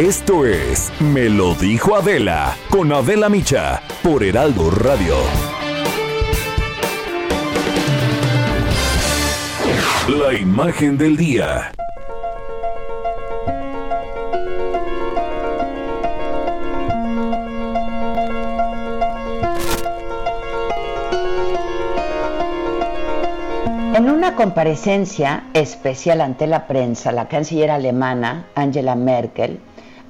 Esto es Me lo dijo Adela con Adela Micha por Heraldo Radio. La imagen del día. En una comparecencia especial ante la prensa, la canciller alemana Angela Merkel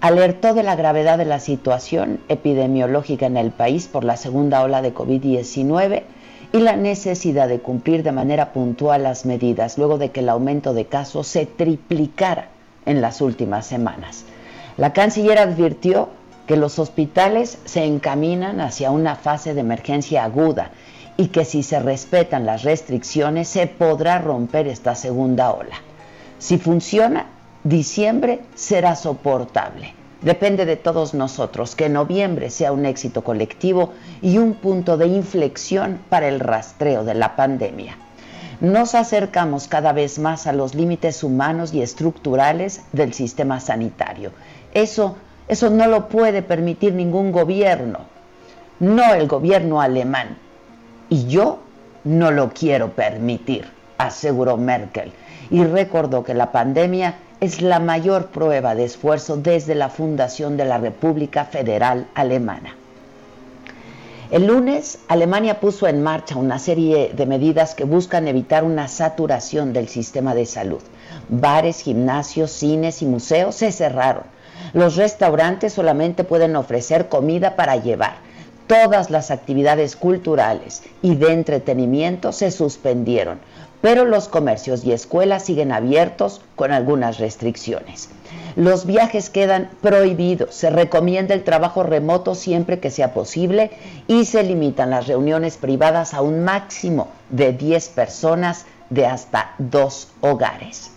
alertó de la gravedad de la situación epidemiológica en el país por la segunda ola de COVID-19 y la necesidad de cumplir de manera puntual las medidas luego de que el aumento de casos se triplicara en las últimas semanas. La canciller advirtió que los hospitales se encaminan hacia una fase de emergencia aguda y que si se respetan las restricciones se podrá romper esta segunda ola. Si funciona, diciembre será soportable. Depende de todos nosotros que noviembre sea un éxito colectivo y un punto de inflexión para el rastreo de la pandemia. Nos acercamos cada vez más a los límites humanos y estructurales del sistema sanitario. Eso, eso no lo puede permitir ningún gobierno, no el gobierno alemán, y yo no lo quiero permitir, aseguró Merkel, y recordó que la pandemia es la mayor prueba de esfuerzo desde la fundación de la República Federal Alemana. El lunes, Alemania puso en marcha una serie de medidas que buscan evitar una saturación del sistema de salud. Bares, gimnasios, cines y museos se cerraron. Los restaurantes solamente pueden ofrecer comida para llevar todas las actividades culturales y de entretenimiento se suspendieron, pero los comercios y escuelas siguen abiertos con algunas restricciones. Los viajes quedan prohibidos, se recomienda el trabajo remoto siempre que sea posible y se limitan las reuniones privadas a un máximo de 10 personas de hasta dos hogares.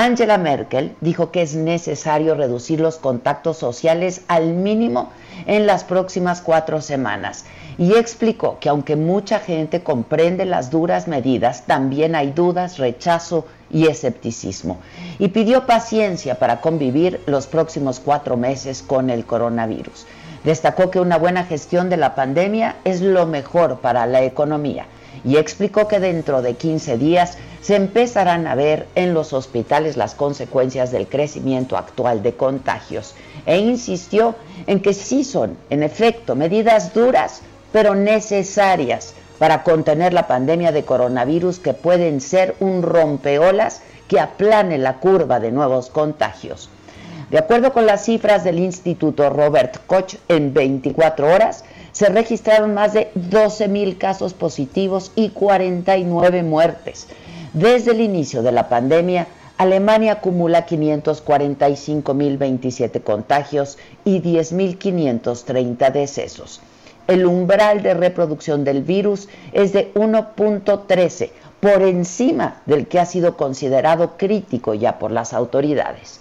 Angela Merkel dijo que es necesario reducir los contactos sociales al mínimo en las próximas cuatro semanas y explicó que aunque mucha gente comprende las duras medidas, también hay dudas, rechazo y escepticismo. Y pidió paciencia para convivir los próximos cuatro meses con el coronavirus. Destacó que una buena gestión de la pandemia es lo mejor para la economía y explicó que dentro de 15 días se empezarán a ver en los hospitales las consecuencias del crecimiento actual de contagios e insistió en que sí son, en efecto, medidas duras, pero necesarias para contener la pandemia de coronavirus que pueden ser un rompeolas que aplane la curva de nuevos contagios. De acuerdo con las cifras del Instituto Robert Koch, en 24 horas se registraron más de 12 mil casos positivos y 49 muertes. Desde el inicio de la pandemia, Alemania acumula 545.027 contagios y 10.530 decesos. El umbral de reproducción del virus es de 1.13, por encima del que ha sido considerado crítico ya por las autoridades.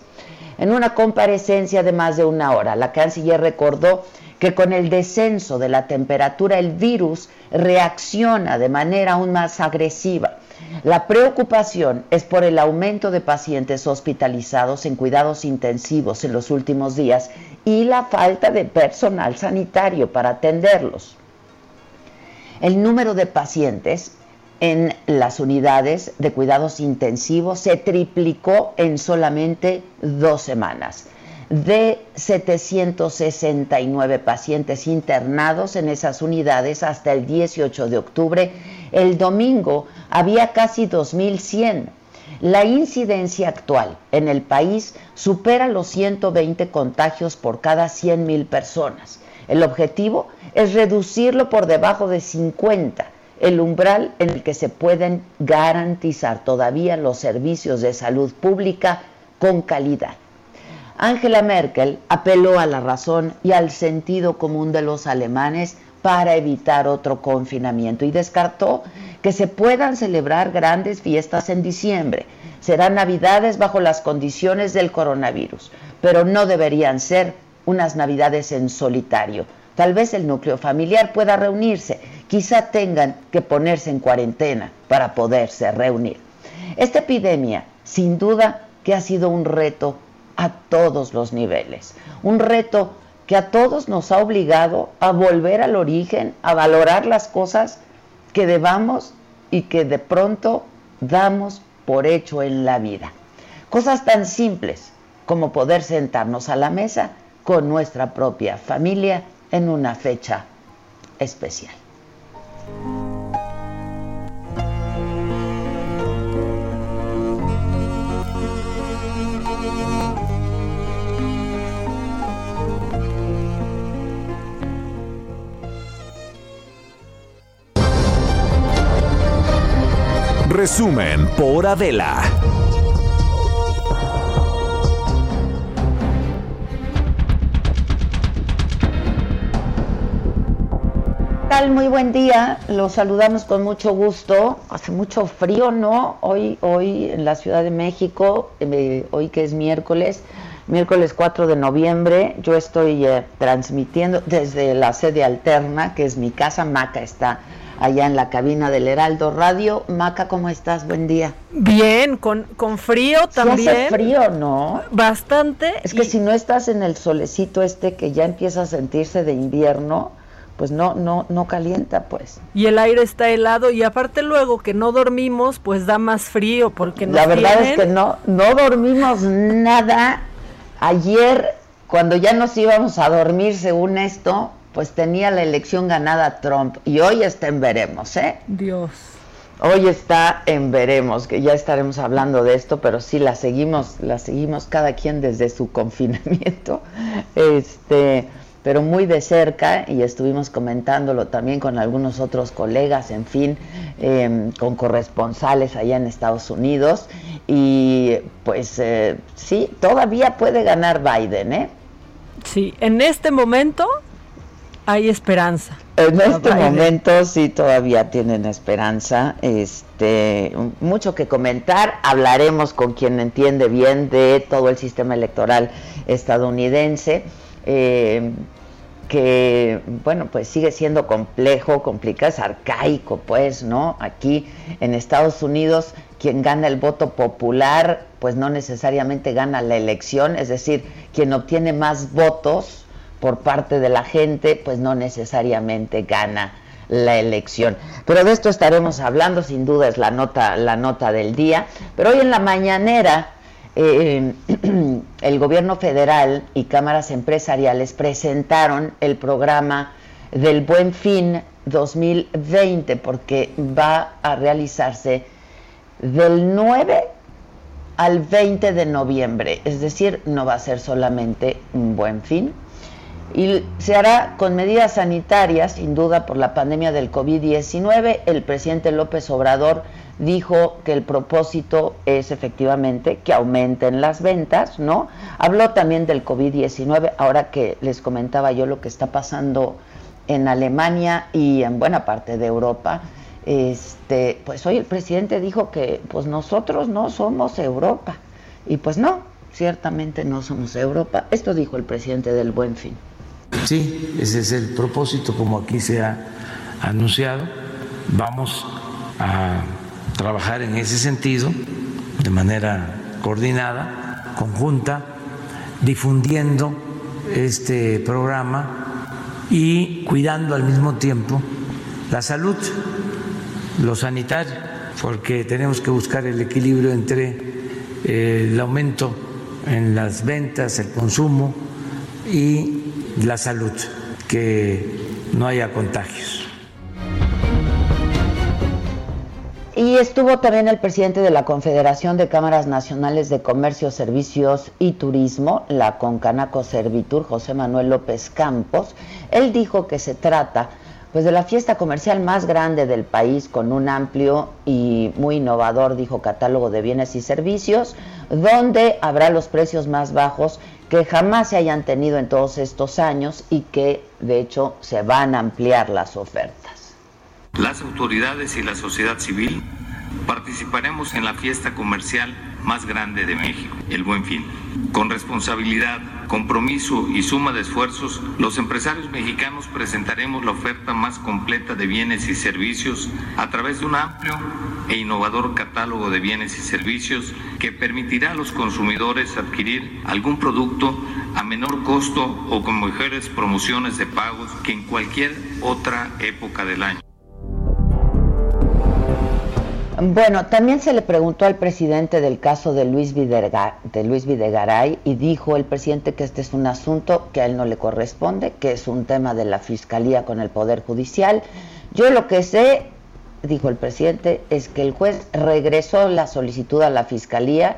En una comparecencia de más de una hora, la canciller recordó que con el descenso de la temperatura el virus reacciona de manera aún más agresiva la preocupación es por el aumento de pacientes hospitalizados en cuidados intensivos en los últimos días y la falta de personal sanitario para atenderlos. El número de pacientes en las unidades de cuidados intensivos se triplicó en solamente dos semanas de 769 pacientes internados en esas unidades hasta el 18 de octubre. El domingo había casi 2.100. La incidencia actual en el país supera los 120 contagios por cada 100.000 personas. El objetivo es reducirlo por debajo de 50 el umbral en el que se pueden garantizar todavía los servicios de salud pública con calidad. Angela Merkel apeló a la razón y al sentido común de los alemanes para evitar otro confinamiento y descartó que se puedan celebrar grandes fiestas en diciembre. Serán navidades bajo las condiciones del coronavirus, pero no deberían ser unas navidades en solitario. Tal vez el núcleo familiar pueda reunirse, quizá tengan que ponerse en cuarentena para poderse reunir. Esta epidemia, sin duda, que ha sido un reto a todos los niveles. Un reto que a todos nos ha obligado a volver al origen, a valorar las cosas que debamos y que de pronto damos por hecho en la vida. Cosas tan simples como poder sentarnos a la mesa con nuestra propia familia en una fecha especial. Resumen por Adela. tal? Muy buen día. Los saludamos con mucho gusto. Hace mucho frío, ¿no? Hoy, hoy en la Ciudad de México, eh, hoy que es miércoles, miércoles 4 de noviembre, yo estoy eh, transmitiendo desde la sede alterna, que es mi casa. Maca está allá en la cabina del Heraldo Radio. Maca, ¿cómo estás? Buen día. Bien, con, con frío también. hace frío, ¿no? Bastante. Es que si no estás en el solecito este que ya empieza a sentirse de invierno, pues no, no, no calienta, pues. Y el aire está helado y aparte luego que no dormimos, pues da más frío porque nos La verdad es que no, no dormimos nada. Ayer, cuando ya nos íbamos a dormir según esto, pues tenía la elección ganada Trump y hoy está en veremos, ¿eh? Dios. Hoy está en veremos, que ya estaremos hablando de esto, pero sí la seguimos, la seguimos cada quien desde su confinamiento, este, pero muy de cerca y estuvimos comentándolo también con algunos otros colegas, en fin, em, con corresponsales allá en Estados Unidos y pues eh, sí, todavía puede ganar Biden, ¿eh? Sí, en este momento hay esperanza. En este momento sí todavía tienen esperanza. Este, mucho que comentar. Hablaremos con quien entiende bien de todo el sistema electoral estadounidense. Eh, que bueno pues sigue siendo complejo, complicado, es arcaico pues, ¿no? Aquí en Estados Unidos quien gana el voto popular pues no necesariamente gana la elección, es decir, quien obtiene más votos por parte de la gente, pues no necesariamente gana la elección. Pero de esto estaremos hablando, sin duda es la nota, la nota del día. Pero hoy en la mañanera, eh, el gobierno federal y cámaras empresariales presentaron el programa del Buen Fin 2020, porque va a realizarse del 9 al 20 de noviembre, es decir, no va a ser solamente un buen fin, y se hará con medidas sanitarias, sin duda por la pandemia del COVID-19. El presidente López Obrador dijo que el propósito es efectivamente que aumenten las ventas, ¿no? Habló también del COVID-19, ahora que les comentaba yo lo que está pasando en Alemania y en buena parte de Europa. Este, pues hoy el presidente dijo que pues nosotros no somos Europa. Y pues no, ciertamente no somos Europa. Esto dijo el presidente del Buen Fin. Sí, ese es el propósito, como aquí se ha anunciado. Vamos a trabajar en ese sentido de manera coordinada, conjunta, difundiendo este programa y cuidando al mismo tiempo la salud, lo sanitario, porque tenemos que buscar el equilibrio entre eh, el aumento en las ventas, el consumo y la salud, que no haya contagios. Y estuvo también el presidente de la Confederación de Cámaras Nacionales de Comercio, Servicios y Turismo, la Concanaco Servitur, José Manuel López Campos. Él dijo que se trata pues de la fiesta comercial más grande del país con un amplio y muy innovador, dijo, catálogo de bienes y servicios, donde habrá los precios más bajos que jamás se hayan tenido en todos estos años y que de hecho se van a ampliar las ofertas. Las autoridades y la sociedad civil participaremos en la fiesta comercial más grande de México, el Buen Fin. Con responsabilidad, compromiso y suma de esfuerzos, los empresarios mexicanos presentaremos la oferta más completa de bienes y servicios a través de un amplio e innovador catálogo de bienes y servicios que permitirá a los consumidores adquirir algún producto a menor costo o con mejores promociones de pagos que en cualquier otra época del año. Bueno, también se le preguntó al presidente del caso de Luis, de Luis Videgaray y dijo el presidente que este es un asunto que a él no le corresponde, que es un tema de la Fiscalía con el Poder Judicial. Yo lo que sé, dijo el presidente, es que el juez regresó la solicitud a la Fiscalía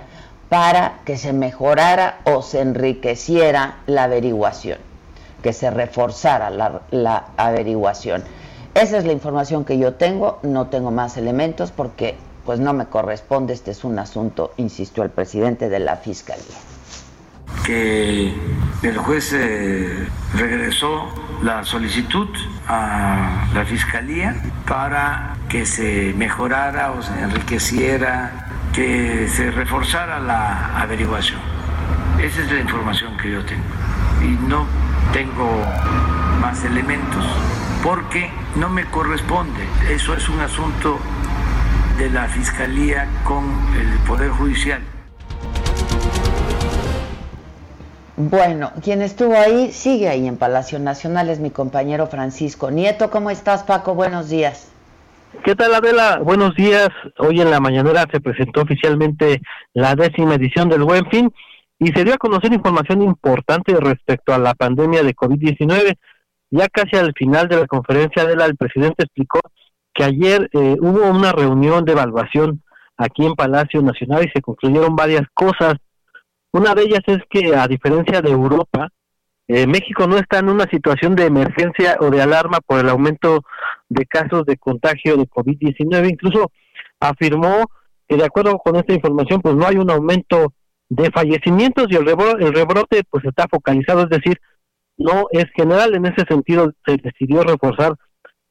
para que se mejorara o se enriqueciera la averiguación, que se reforzara la, la averiguación. Esa es la información que yo tengo, no tengo más elementos porque pues no me corresponde, este es un asunto, insistió el presidente de la Fiscalía. Que el juez eh, regresó la solicitud a la Fiscalía para que se mejorara o se enriqueciera, que se reforzara la averiguación. Esa es la información que yo tengo. Y no tengo más elementos porque no me corresponde. Eso es un asunto de la Fiscalía con el Poder Judicial. Bueno, quien estuvo ahí sigue ahí en Palacio Nacional es mi compañero Francisco Nieto. ¿Cómo estás, Paco? Buenos días. ¿Qué tal, Adela? Buenos días. Hoy en la mañanera se presentó oficialmente la décima edición del Buen Fin y se dio a conocer información importante respecto a la pandemia de COVID-19. Ya casi al final de la conferencia de la, el presidente explicó que ayer eh, hubo una reunión de evaluación aquí en Palacio Nacional y se concluyeron varias cosas. Una de ellas es que, a diferencia de Europa, eh, México no está en una situación de emergencia o de alarma por el aumento de casos de contagio de COVID-19. Incluso afirmó que, de acuerdo con esta información, pues no hay un aumento de fallecimientos y el rebrote, el rebrote pues está focalizado, es decir, no es general. En ese sentido, se decidió reforzar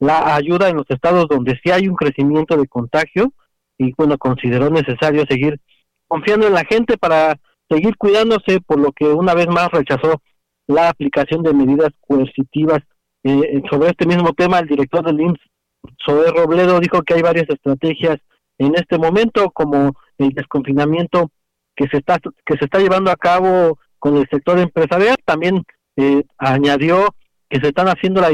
la ayuda en los estados donde sí hay un crecimiento de contagio y bueno, consideró necesario seguir confiando en la gente para seguir cuidándose, por lo que una vez más rechazó la aplicación de medidas coercitivas. Eh, sobre este mismo tema, el director del IMSS, Zoé Robledo, dijo que hay varias estrategias en este momento, como el desconfinamiento que se está que se está llevando a cabo con el sector empresarial, también eh, añadió que se están haciendo la,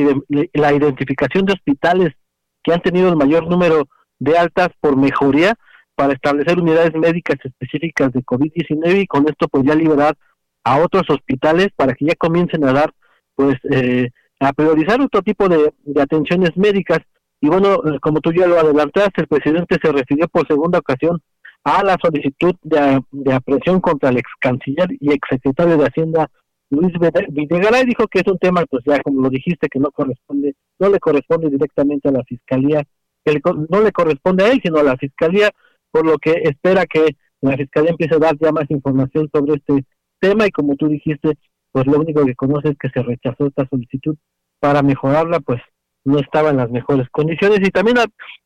la identificación de hospitales que han tenido el mayor número de altas por mejoría para establecer unidades médicas específicas de COVID-19 y con esto pues ya liberar a otros hospitales para que ya comiencen a dar pues eh, a priorizar otro tipo de, atenciones médicas. Y bueno eh, como tú ya lo adelantaste el presidente se refirió por segunda ocasión a la solicitud de, de aprehensión contra el ex canciller y ex secretario de Hacienda Luis Videgaray dijo que es un tema, pues ya como lo dijiste, que no corresponde, no le corresponde directamente a la fiscalía, que no le corresponde a él, sino a la fiscalía, por lo que espera que la fiscalía empiece a dar ya más información sobre este tema y como tú dijiste, pues lo único que conoce es que se rechazó esta solicitud para mejorarla, pues no estaba en las mejores condiciones. Y también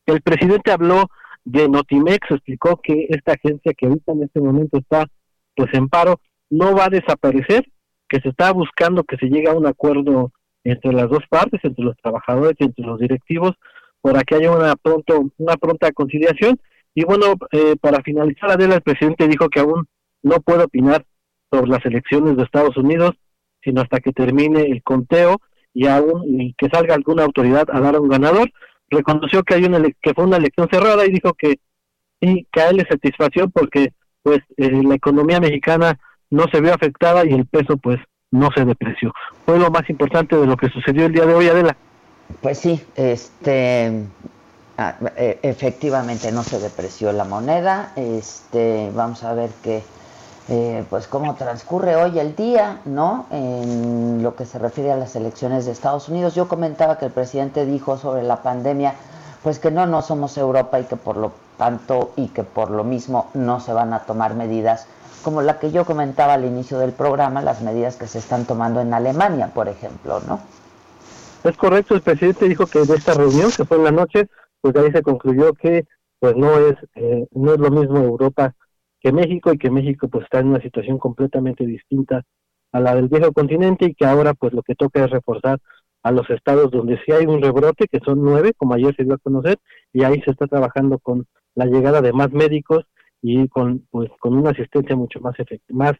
el presidente habló de Notimex, explicó que esta agencia que ahorita en este momento está pues en paro no va a desaparecer, que se está buscando que se llegue a un acuerdo entre las dos partes, entre los trabajadores y entre los directivos, para que haya una pronto una pronta conciliación. Y bueno, eh, para finalizar, Adela, el presidente dijo que aún no puede opinar sobre las elecciones de Estados Unidos, sino hasta que termine el conteo y aún y que salga alguna autoridad a dar a un ganador. Reconoció que hay una que fue una elección cerrada y dijo que sí, que a él le satisfació porque pues eh, la economía mexicana no se vio afectada y el peso pues no se depreció. Fue lo más importante de lo que sucedió el día de hoy, Adela. Pues sí, este ah, e, efectivamente no se depreció la moneda. Este, vamos a ver qué eh, pues cómo transcurre hoy el día, ¿no? En lo que se refiere a las elecciones de Estados Unidos. Yo comentaba que el presidente dijo sobre la pandemia, pues que no, no somos Europa y que por lo tanto y que por lo mismo no se van a tomar medidas como la que yo comentaba al inicio del programa, las medidas que se están tomando en Alemania, por ejemplo, ¿no? Es correcto, el presidente dijo que de esta reunión que fue en la noche, pues ahí se concluyó que pues no es eh, no es lo mismo Europa que México y que México pues está en una situación completamente distinta a la del viejo continente y que ahora pues lo que toca es reforzar a los estados donde sí hay un rebrote, que son nueve, como ayer se dio a conocer, y ahí se está trabajando con la llegada de más médicos y con pues con una asistencia mucho más más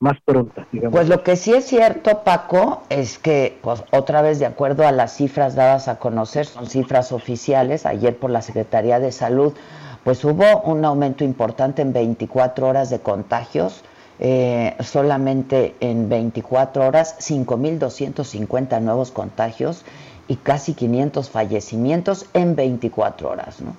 más pronta, digamos. Pues lo que sí es cierto, Paco, es que pues, otra vez de acuerdo a las cifras dadas a conocer, son cifras oficiales, ayer por la Secretaría de Salud, pues hubo un aumento importante en 24 horas de contagios. Eh, solamente en 24 horas 5.250 nuevos contagios y casi 500 fallecimientos en 24 horas, ¿no?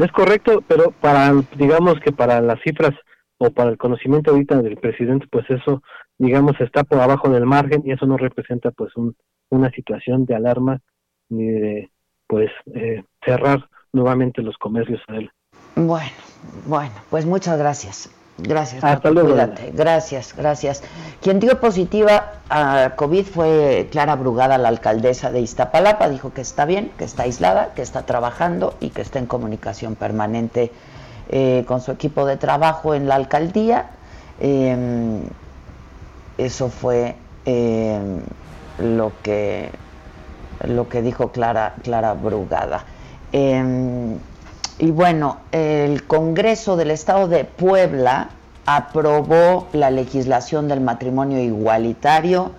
Es correcto, pero para, digamos que para las cifras o para el conocimiento ahorita del presidente, pues eso, digamos, está por abajo del margen y eso no representa pues un, una situación de alarma ni de pues eh, cerrar nuevamente los comercios a él. Bueno, bueno, pues muchas gracias. Gracias, Hasta luego. Cuídate. Gracias, gracias. Quien dio positiva a COVID fue Clara Brugada, la alcaldesa de Iztapalapa. Dijo que está bien, que está aislada, que está trabajando y que está en comunicación permanente eh, con su equipo de trabajo en la alcaldía. Em, eso fue em, lo que lo que dijo Clara, Clara Brugada. Y bueno, el Congreso del Estado de Puebla aprobó la legislación del matrimonio igualitario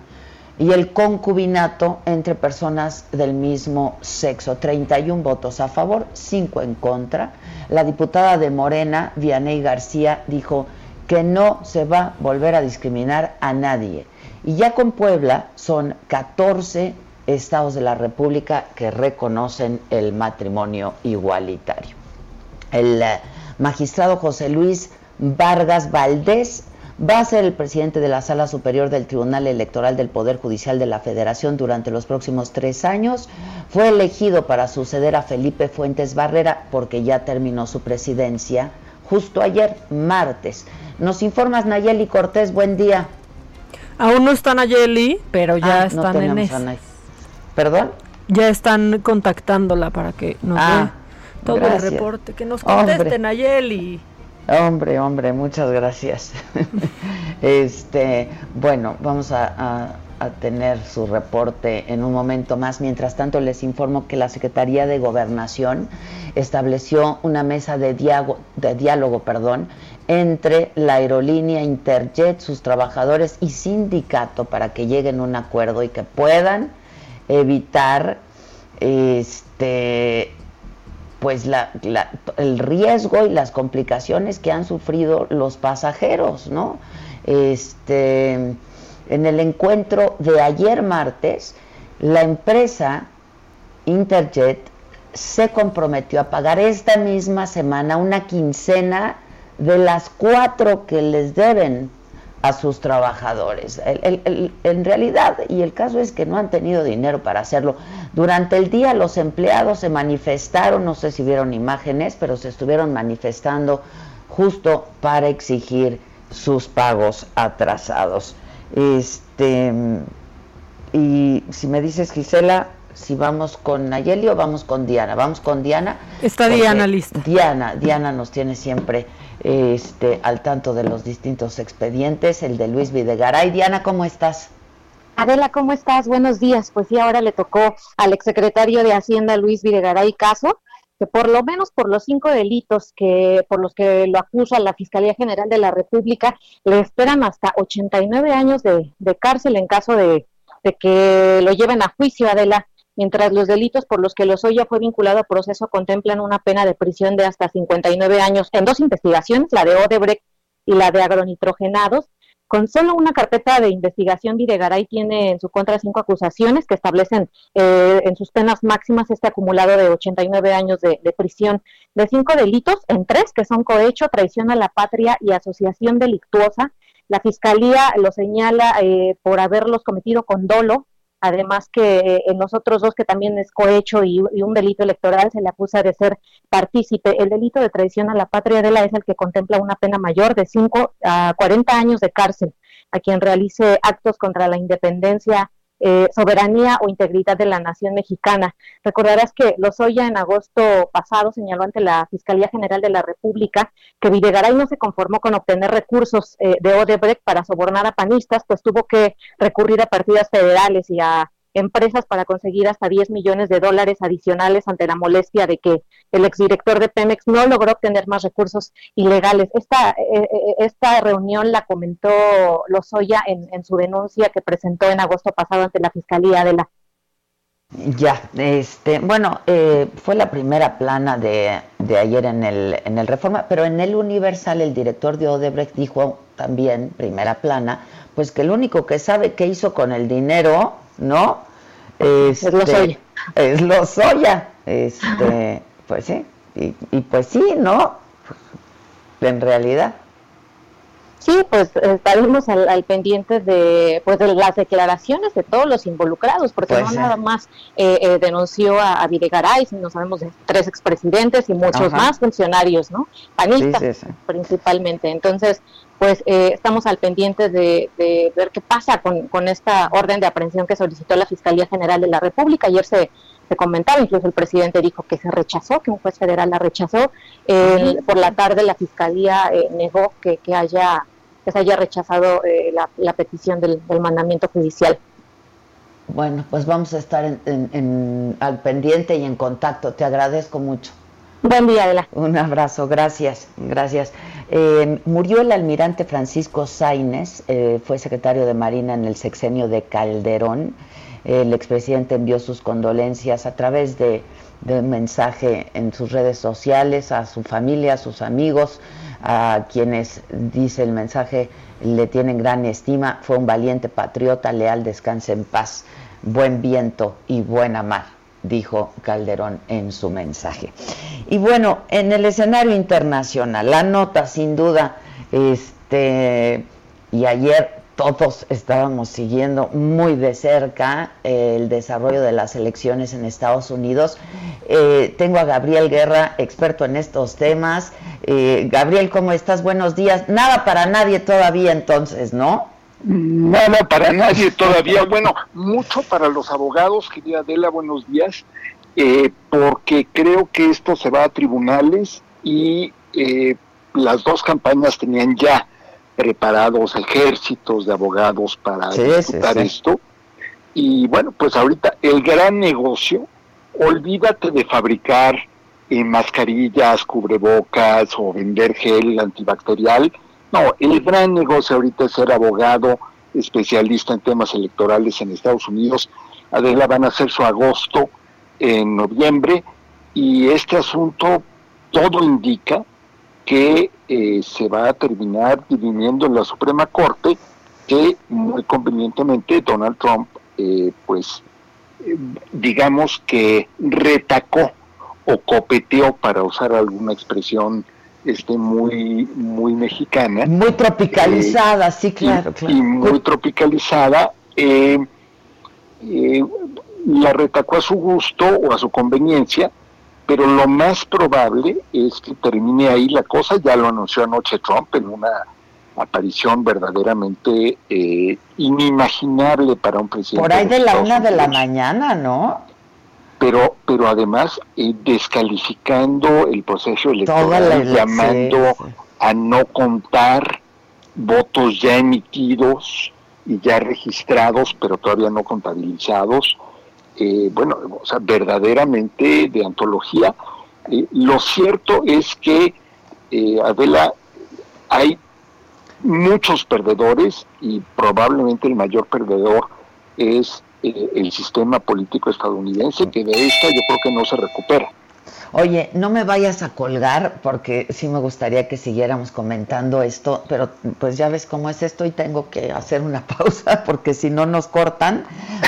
y el concubinato entre personas del mismo sexo. 31 votos a favor, 5 en contra. La diputada de Morena, Vianey García, dijo que no se va a volver a discriminar a nadie. Y ya con Puebla son 14 estados de la República que reconocen el matrimonio igualitario. El eh, magistrado José Luis Vargas Valdés va a ser el presidente de la Sala Superior del Tribunal Electoral del Poder Judicial de la Federación durante los próximos tres años. Fue elegido para suceder a Felipe Fuentes Barrera porque ya terminó su presidencia justo ayer, martes. Nos informas Nayeli Cortés, buen día. Aún no está Nayeli, pero ya ah, están en eso. ¿Perdón? Ya están contactándola para que nos ah todo el reporte. Que nos contesten, Nayeli. Hombre, hombre, muchas gracias. este, bueno, vamos a, tener su reporte en un momento más. Mientras tanto, les informo que la Secretaría de Gobernación estableció una mesa de, de diálogo perdón, entre la aerolínea Interjet, sus trabajadores y sindicato para que lleguen a un acuerdo y que puedan evitar este pues el riesgo y las complicaciones que han sufrido los pasajeros, ¿no? Este, en el encuentro de ayer martes, la empresa Interjet se comprometió a pagar esta misma semana una quincena de las cuatro que les deben a sus trabajadores. en realidad, y el caso es que no han tenido dinero para hacerlo. Durante el día los empleados se manifestaron, no sé si vieron imágenes, pero se estuvieron manifestando justo para exigir sus pagos atrasados. Este, y si me dices, Gisela, si vamos con Nayeli o vamos con Diana. Vamos con Diana. Está Diana lista. Diana, Diana nos tiene siempre este, al tanto de los distintos expedientes, el de Luis Videgaray. Diana, ¿cómo estás? Adela, ¿cómo estás? Buenos días. Pues sí, ahora le tocó al exsecretario de Hacienda, Luis Videgaray, caso que por lo menos por los cinco delitos que por los que lo acusa la Fiscalía General de la República, le esperan hasta 89 años de, de cárcel en caso de, de que lo lleven a juicio, Adela mientras los delitos por los que Lozoya fue vinculado a proceso contemplan una pena de prisión de hasta 59 años en dos investigaciones, la de Odebrecht y la de agronitrogenados, Con solo una carpeta de investigación, Videgaray tiene en su contra cinco acusaciones que establecen eh, en sus penas máximas este acumulado de 89 años de, prisión. De cinco delitos, en tres que son cohecho, traición a la patria y asociación delictuosa, la Fiscalía lo señala eh, por haberlos cometido con dolo, además que eh, en los otros dos que también es cohecho y, un delito electoral se le acusa de ser partícipe. El delito de traición a la patria de la es el que contempla una pena mayor de 5 a 40 años de cárcel a quien realice actos contra la independencia eh, soberanía o integridad de la nación mexicana. Recordarás que Lozoya en agosto pasado señaló ante la Fiscalía General de la República que Videgaray no se conformó con obtener recursos eh, de Odebrecht para sobornar a panistas, pues tuvo que recurrir a partidas federales y a empresas para conseguir hasta 10 millones de dólares adicionales ante la molestia de que el exdirector de Pemex no logró obtener más recursos ilegales. Esta, eh, eh, esta reunión la comentó Lozoya en, en su denuncia que presentó en agosto pasado ante la Fiscalía de la ya, este, bueno, eh, fue la primera plana de, de, ayer en el, en el Reforma, pero en el Universal el director de Odebrecht dijo también, primera plana, pues que el único que sabe qué hizo con el dinero ¿no? es lo soya. Es lo soya. Este, pues sí, y, y pues sí, ¿no? En realidad. Sí, pues estaremos al, pendiente de, pues, de las declaraciones de todos los involucrados, porque pues no nada más eh, eh, denunció a, Videgaray, sino sabemos de tres expresidentes y muchos más funcionarios, ¿no? Panistas principalmente. Entonces, pues eh, estamos al pendiente de, ver qué pasa con, con, esta orden de aprehensión que solicitó la Fiscalía General de la República. Ayer se, se comentaba, incluso el presidente dijo que se rechazó, que un juez federal la rechazó. por la tarde la Fiscalía negó que, que haya que se haya rechazado eh, la, petición del, mandamiento judicial. Bueno, pues vamos a estar en, al pendiente y en contacto. Te agradezco mucho. Buen día, Adela. Un abrazo, gracias, gracias. Eh, murió el almirante Francisco Sainz, eh, fue secretario de Marina en el sexenio de Calderón. El expresidente envió sus condolencias a través de, de un mensaje en sus redes sociales a su familia, a sus amigos, a quienes, dice el mensaje, le tienen gran estima, fue un valiente patriota, leal, descanse en paz, buen viento y buena mar, dijo Calderón en su mensaje. Y bueno, en el escenario internacional, la nota sin duda, este, y ayer todos estábamos siguiendo muy de cerca eh, el desarrollo de las elecciones en Estados Unidos. Eh, tengo a Gabriel Guerra, experto en estos temas. Eh, Gabriel, ¿cómo estás? Buenos días. Nada para nadie todavía entonces, ¿no? Nada para nadie todavía. Bueno, mucho para los abogados, querida Adela, buenos días, porque creo que esto se va a tribunales y las dos campañas tenían ya preparados ejércitos de abogados para disputar esto. Y bueno, pues ahorita el gran negocio, olvídate de fabricar eh, mascarillas, cubrebocas o vender gel antibacterial. No, el gran negocio ahorita es ser abogado especialista en temas electorales en Estados Unidos. Adela van a hacer su agosto en noviembre y este asunto todo indica que eh, se va a terminar dirimiendo en la Suprema Corte, que muy convenientemente Donald Trump, eh, pues, eh, digamos que retacó o copeteó, para usar alguna expresión este muy muy mexicana. Muy tropicalizada sí claro, y, muy tropicalizada la retacó a su gusto o a su conveniencia pero lo más probable es que termine ahí la cosa, ya lo anunció anoche Trump en una aparición verdaderamente eh, inimaginable para un presidente. Por ahí de, la una de la mañana, ¿no? Pero, pero además eh, descalificando el proceso electoral, llamando a no contar votos ya emitidos y ya registrados, pero todavía no contabilizados, eh, bueno, o sea, verdaderamente de antología. Eh, lo cierto es que, eh, Adela, hay muchos perdedores y probablemente el mayor perdedor es el sistema político estadounidense, que de esta yo creo que no se recupera. Oye, no me vayas a colgar porque sí me gustaría que siguiéramos comentando esto, pero pues ya ves cómo es esto y tengo que hacer una pausa porque si no nos cortan.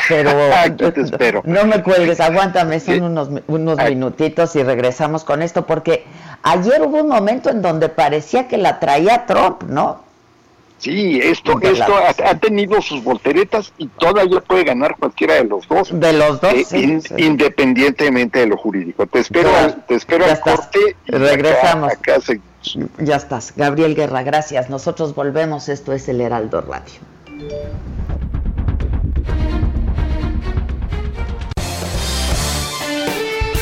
Pero espero. no me cuelgues, aguántame, son unos, unos minutitos y regresamos con esto porque ayer hubo un momento en donde parecía que la traía Trump, ¿no? Sí, esto, esto ha, tenido sus volteretas y todavía puede ganar cualquiera de los dos. De los dos, eh, independientemente de lo jurídico. Te espero, te espero al corte. Y Regresamos. ya estás. Gabriel Guerra, gracias. Nosotros volvemos. Esto es el Heraldo Radio.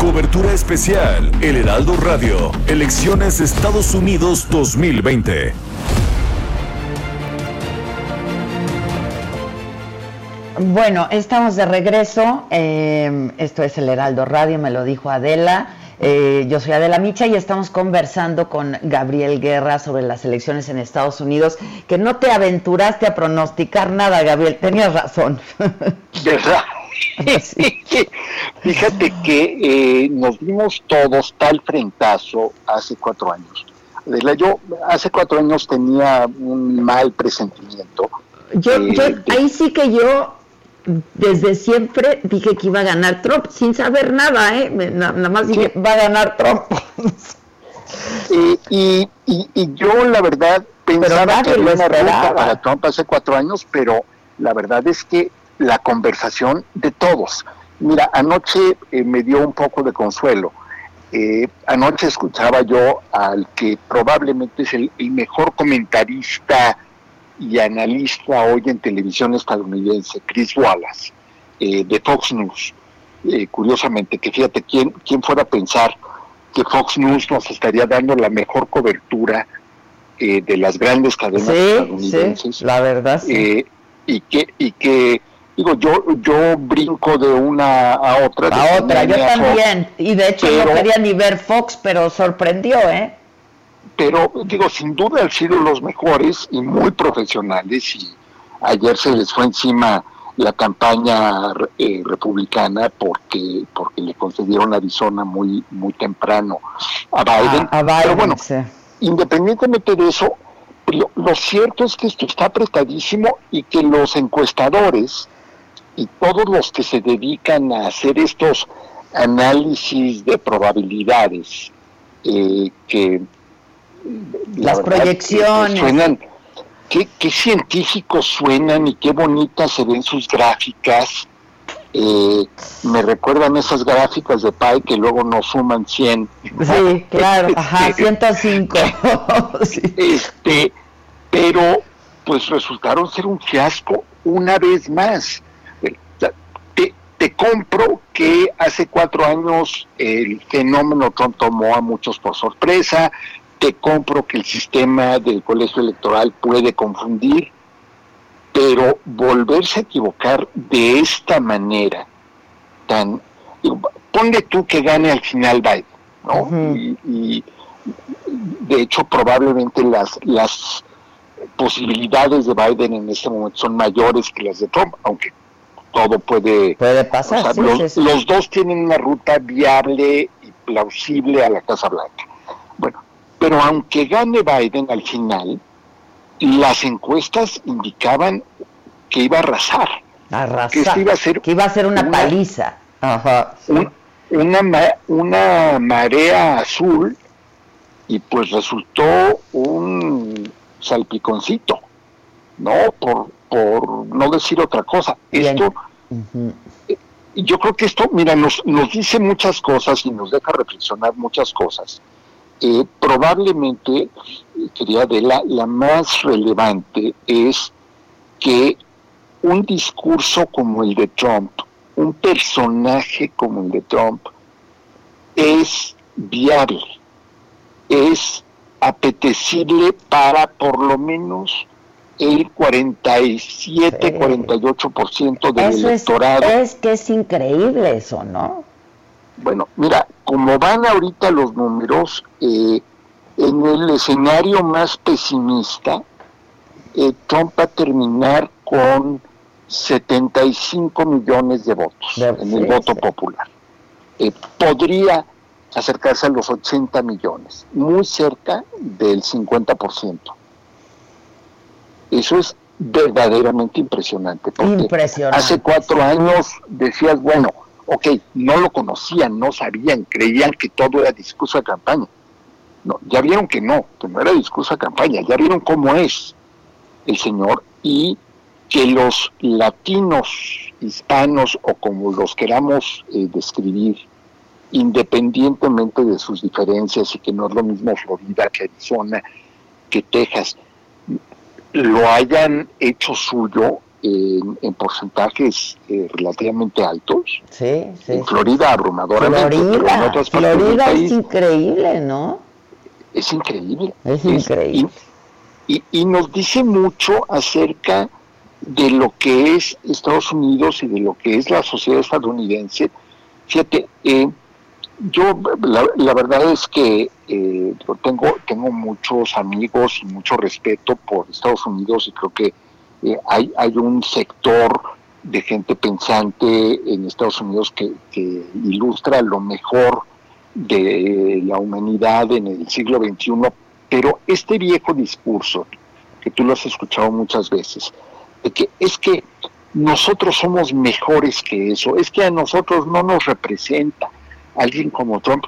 Cobertura especial, El Heraldo Radio, Elecciones Estados Unidos 2020. Bueno, estamos de regreso. Eh, esto es El Heraldo Radio, me lo dijo Adela. Eh, yo soy Adela Micha y estamos conversando con Gabriel Guerra sobre las elecciones en Estados Unidos, que no te aventuraste a pronosticar nada, Gabriel, tenías razón. ¿Verdad? Fíjate que eh, nos dimos todos tal frentazo hace cuatro años. Yo hace cuatro años tenía un mal presentimiento. Yo, eh, ahí sí que yo desde siempre dije que iba a ganar Trump, sin saber nada, ¿eh? Nada más dije, va a ganar Trump. y, y, yo la verdad pensaba que había una para Trump hace cuatro años, pero la verdad es que la conversación de todos. Mira, anoche eh, me dio un poco de consuelo. Eh, anoche escuchaba yo al que probablemente es el, mejor comentarista y analista hoy en televisión estadounidense, Chris Wallace, eh, de Fox News. curiosamente, que fíjate, ¿quién, ¿quién fuera a pensar que Fox News nos estaría dando la mejor cobertura de las grandes cadenas estadounidenses? Sí, la verdad. Sí. y que, y que digo, yo, yo brinco de una a otra. A otra, yo también. y de hecho no quería ni ver Fox, pero sorprendió, ¿eh? Pero, digo, sin duda han sido los mejores y muy profesionales. Y ayer se les fue encima la campaña eh, republicana porque porque le concedieron Arizona muy muy temprano a Biden. a Biden pero bueno, independientemente de eso, lo, lo, cierto es que esto está apretadísimo y que los encuestadores y todos los que se dedican a hacer estos análisis de probabilidades eh, que las proyecciones. suenan qué, científicos suenan y qué bonitas se ven sus gráficas. Eh, me recuerdan esas gráficas de Pi que luego nos suman 100 sí claro ajá 105 este pero pues resultaron ser un fiasco una vez más te compro que hace cuatro años el fenómeno Trump tomó a muchos por sorpresa, te compro que el sistema del colegio electoral puede confundir, pero volverse a equivocar de esta manera, tan, ponle tú que gane al final Biden, ¿no? y, de hecho probablemente las, las posibilidades de Biden en este momento son mayores que las de Trump, aunque todo puede, puede pasar. los, dos tienen una ruta viable y plausible a la Casa Blanca. Bueno, pero aunque gane Biden al final, las encuestas indicaban que iba a arrasar. Arrasar. Que, iba a ser que iba a ser una, paliza. Ajá. una, una marea azul y pues resultó un salpiconcito, ¿no? Por, por no decir otra cosa. Esto, eh, yo creo que esto, mira, nos, nos dice muchas cosas y nos deja reflexionar muchas cosas. Eh, probablemente, quería de la, la más relevante es que un discurso como el de Trump, un personaje como el de Trump, es viable, es apetecible para por lo menos el 47, 48% del electorado. Es, que es increíble eso, ¿no? Bueno, mira, como van ahorita los números, eh, en el escenario más pesimista, eh, Trump va a terminar con 75 millones de votos en el voto popular. Eh, podría acercarse a los 80 millones, muy cerca del 50%. Eso es verdaderamente impresionante. impresionante. Hace cuatro años decías, bueno, ok, no lo conocían, no sabían, creían que todo era discurso de campaña. No, ya vieron que no, que no era discurso de campaña, ya vieron cómo es el señor y que los latinos, hispanos o como los queramos eh, describir, independientemente de sus diferencias y que no es lo mismo Florida que Arizona, que Texas, lo hayan hecho suyo en, porcentajes eh, relativamente altos. Sí, sí. En Florida abrumadoramente. Florida, Florida es increíble, ¿no? Es increíble. Es increíble. y, y, nos dice mucho acerca de lo que es Estados Unidos y de lo que es la sociedad estadounidense. Fíjate, eh, yo la, verdad es que eh, tengo, tengo muchos amigos y mucho respeto por Estados Unidos y creo que eh, hay, hay un sector de gente pensante en Estados Unidos que, que, ilustra lo mejor de la humanidad en el siglo XXI, pero este viejo discurso, que tú lo has escuchado muchas veces, de que es que nosotros somos mejores que eso, es que a nosotros no nos representa, alguien como Trump?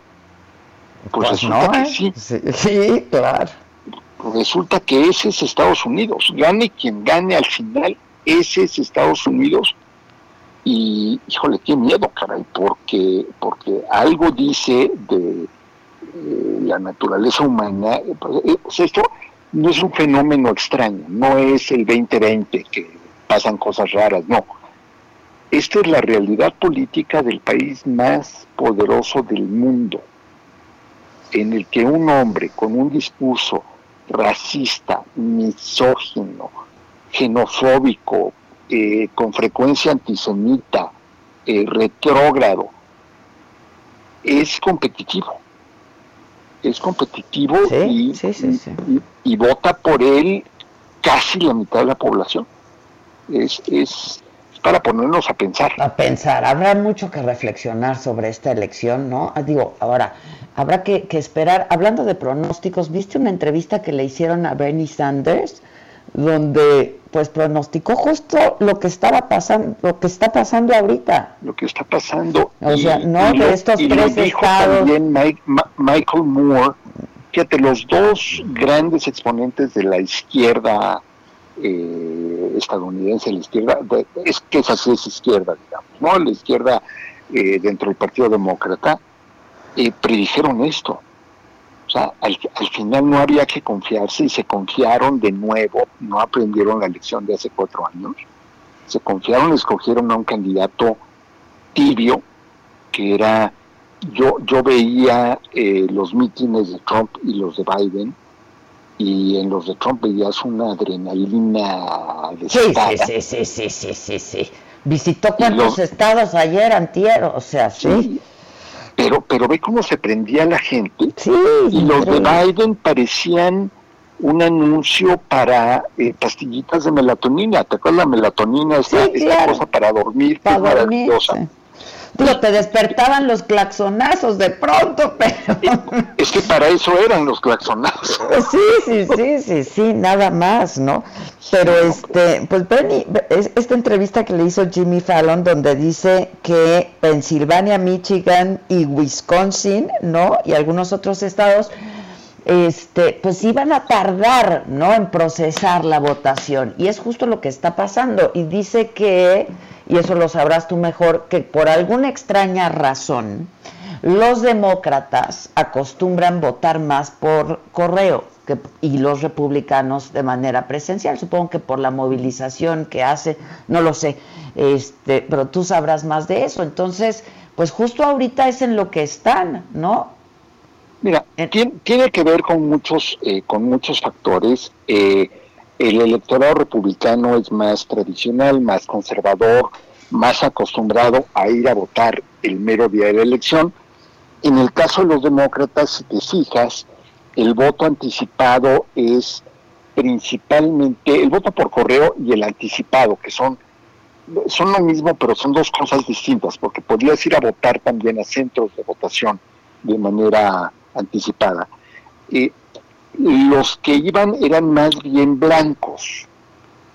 Pues, pues resulta que ¿eh? sí. sí. claro. Resulta que ese es Estados Unidos. Gane quien gane al final, ese es Estados Unidos. Y, híjole, qué miedo, caray, porque, porque algo dice de eh, la naturaleza humana. Pues, esto no es un fenómeno extraño, no es el 2020 que pasan cosas raras, no esta es la realidad política del país más poderoso del mundo, en el que un hombre con un discurso racista, misógino, xenofóbico, eh, con frecuencia antisemita, eh, retrógrado, es competitivo. Es competitivo y, y, vota por él casi la mitad de la población. Es, es, para ponernos a pensar. A pensar, habrá mucho que reflexionar sobre esta elección, ¿no? Ah, digo, ahora, habrá que, esperar, hablando de pronósticos, ¿viste una entrevista que le hicieron a Bernie Sanders? donde pues pronosticó justo lo que estaba pasando, lo que está pasando ahorita. Lo que está pasando. O sea, no de estos tres estados. También Michael Moore, fíjate, los dos grandes exponentes de la izquierda eh, estadounidense, la izquierda, es que esa sí es izquierda, digamos, ¿no? La izquierda eh, dentro del Partido Demócrata, eh, predijeron esto. O sea, al, final no había que confiarse y se confiaron de nuevo, no aprendieron la lección de hace cuatro años, se confiaron, escogieron a un candidato tibio, que era, yo, yo veía eh, los mítines de Trump y los de Biden, y en los de Trump veías una adrenalina de sí, sí, sí, sí, sí, sí, sí, Visitó cuántos estados ayer, antier, o sea, sí. Pero, pero ve cómo se prendía la gente. Sí, y los de Biden parecían un anuncio para eh, pastillitas de melatonina. ¿Te acuerdas la melatonina? Esta, esta cosa para dormir, para dormir, Digo, te despertaban los claxonazos de pronto, pero... Es que para eso eran los claxonazos. Sí, sí, sí, sí, sí, nada más, ¿no? Pero este, pues Bernie, esta entrevista que le hizo Jimmy Fallon, donde dice que Pensilvania, Michigan y Wisconsin, ¿no? Y algunos otros estados, este, pues iban a tardar, ¿no? En procesar la votación. Y es justo lo que está pasando. Y dice que y eso lo sabrás tú mejor, que por alguna extraña razón los demócratas acostumbran votar más por correo que, y los republicanos de manera presencial. Supongo que por la movilización que hace, no lo sé, este, pero tú sabrás más de eso. Entonces, pues justo ahorita es en lo que están, ¿no? Mira, tiene, que ver con muchos, eh, con muchos factores. Eh, el electorado republicano es más tradicional, más conservador, más acostumbrado a ir a votar el mero día de la elección. En el caso de los demócratas, si te fijas, el voto anticipado es principalmente el voto por correo y el anticipado, que son, son lo mismo, pero son dos cosas distintas, porque podrías ir a votar también a centros de votación de manera anticipada. Eh, los que iban eran más bien blancos.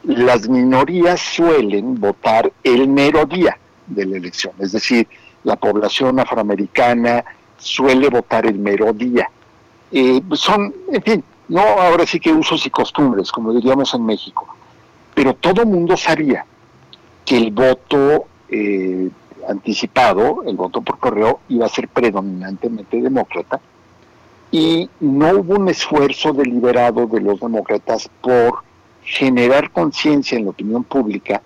Las minorías suelen votar el mero día de la elección, es decir, la población afroamericana suele votar el mero día. Eh, son, en fin, no ahora sí que usos y costumbres, como diríamos en México, pero todo mundo sabía que el voto eh, anticipado, el voto por correo, iba a ser predominantemente demócrata, y no hubo un esfuerzo deliberado de los demócratas por generar conciencia en la opinión pública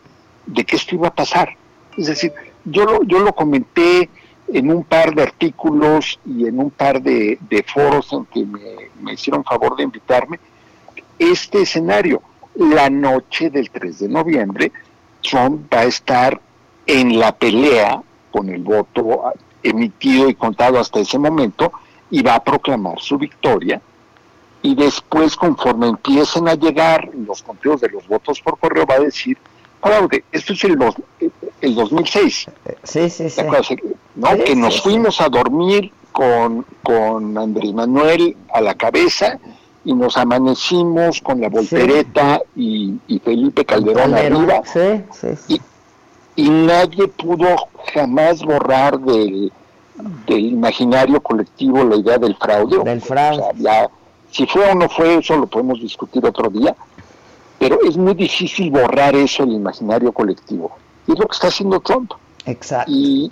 de que esto iba a pasar. Es decir, yo lo, yo lo comenté en un par de artículos y en un par de, foros en que me, hicieron favor de invitarme, este escenario, la noche del 3 de noviembre, Trump va a estar en la pelea con el voto emitido y contado hasta ese momento y va a proclamar su victoria. Y después, conforme empiecen a llegar los conteos de los votos por correo, va a decir, fraude, esto es el, el 2006. Sí, sí, sí. ¿no? que nos fuimos a dormir con, con Andrés Manuel a la cabeza y nos amanecimos con la voltereta y, Felipe Calderón, arriba. Y, y nadie pudo jamás borrar del del imaginario colectivo la idea del fraude. Del fraude. Si fue o no fue, eso lo podemos discutir otro día, pero es muy difícil borrar eso del imaginario colectivo. Y es lo que está haciendo Trump. Exacto. Y,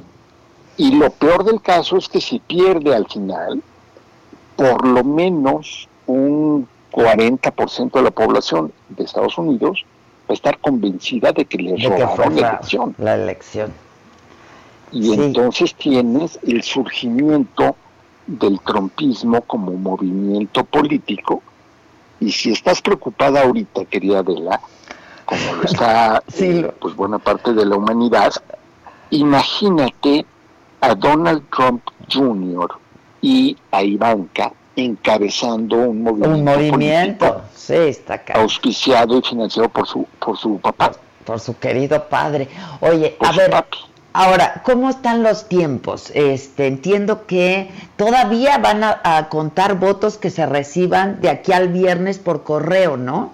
y lo peor del caso es que si pierde al final, por lo menos un 40% de la población de Estados Unidos va a estar convencida de que le robaron la elección. La elección y entonces tienes el surgimiento del trompismo como movimiento político. Y si estás preocupada ahorita, querida Adela, como lo está eh, pues buena parte de la humanidad, imagínate a Donald Trump Jr. y a Ivanka encabezando un movimiento, un movimiento sí, está auspiciado y financiado por su por su papá. Por, su querido padre. Oye a ver Ahora, ¿cómo están los tiempos? Este, entiendo que todavía van a, contar votos que se reciban de aquí al viernes por correo, ¿no?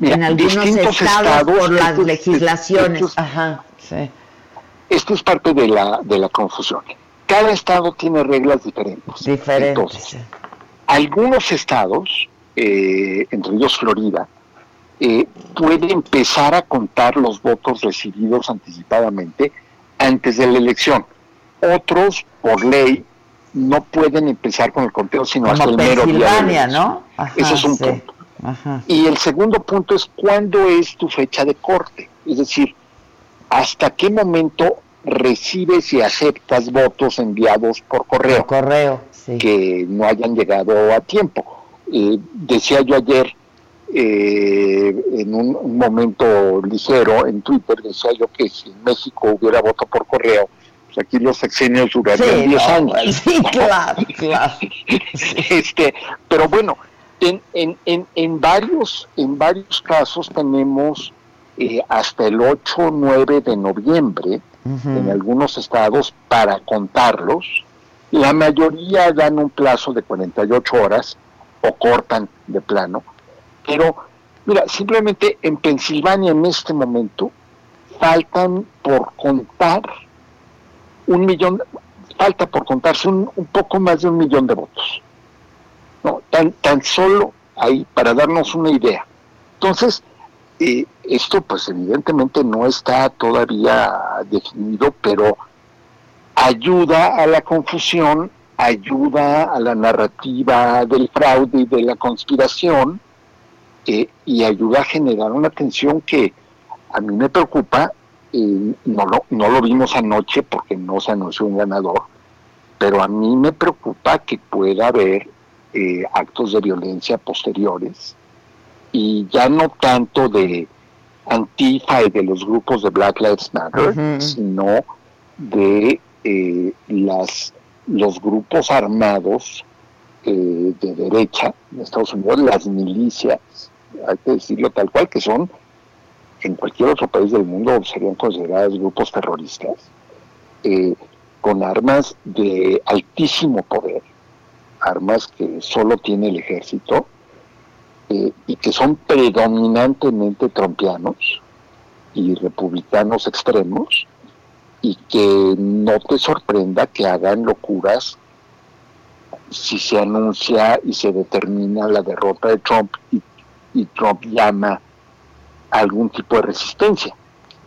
en algunos estados, por las legislaciones. Ajá, sí. Esto es parte de la, de la confusión. Cada estado tiene reglas diferentes. Diferentes. algunos estados, eh, entre ellos Florida, eh, puede empezar a contar los votos recibidos anticipadamente antes de la elección. Otros, por ley, no pueden empezar con el conteo sino hasta el mero día. ¿no? Ese es un punto. Y el segundo punto es cuándo es tu fecha de corte. Es decir, hasta qué momento recibes y aceptas votos enviados por correo. Por correo, Que no hayan llegado a tiempo. Eh, decía yo ayer, eh, en un, momento ligero en Twitter decía yo que si en México hubiera voto por correo, pues aquí los sexenios durarían 10 años. Sí, claro, claro. Este, pero bueno, en, en, en, en, varios, en varios casos tenemos eh, hasta el 8 o 9 de noviembre en algunos estados para contarlos. La mayoría dan un plazo de 48 horas o cortan de plano pero, mira, simplemente en Pensilvania en este momento faltan por contar un millón, falta por contarse un, poco más de un millón de votos. ¿no? Tan, tan solo ahí, para darnos una idea. Entonces, eh, esto pues evidentemente no está todavía definido, pero ayuda a la confusión, ayuda a la narrativa del fraude y de la conspiración, y ayuda a generar una tensión que a mí me preocupa, no, lo, no lo vimos anoche porque no se anunció un ganador, pero a mí me preocupa que pueda haber eh, actos de violencia posteriores y ya no tanto de Antifa y de los grupos de Black Lives Matter, sino de eh, las, los grupos armados eh, de derecha en Estados Unidos, las milicias, hay que decirlo tal cual, que son en cualquier otro país del mundo serían considerados grupos terroristas, eh, con armas de altísimo poder, armas que solo tiene el ejército eh, y que son predominantemente trompianos y republicanos extremos y que no te sorprenda que hagan locuras si se anuncia y se determina la derrota de Trump y Trump llama algún tipo de resistencia,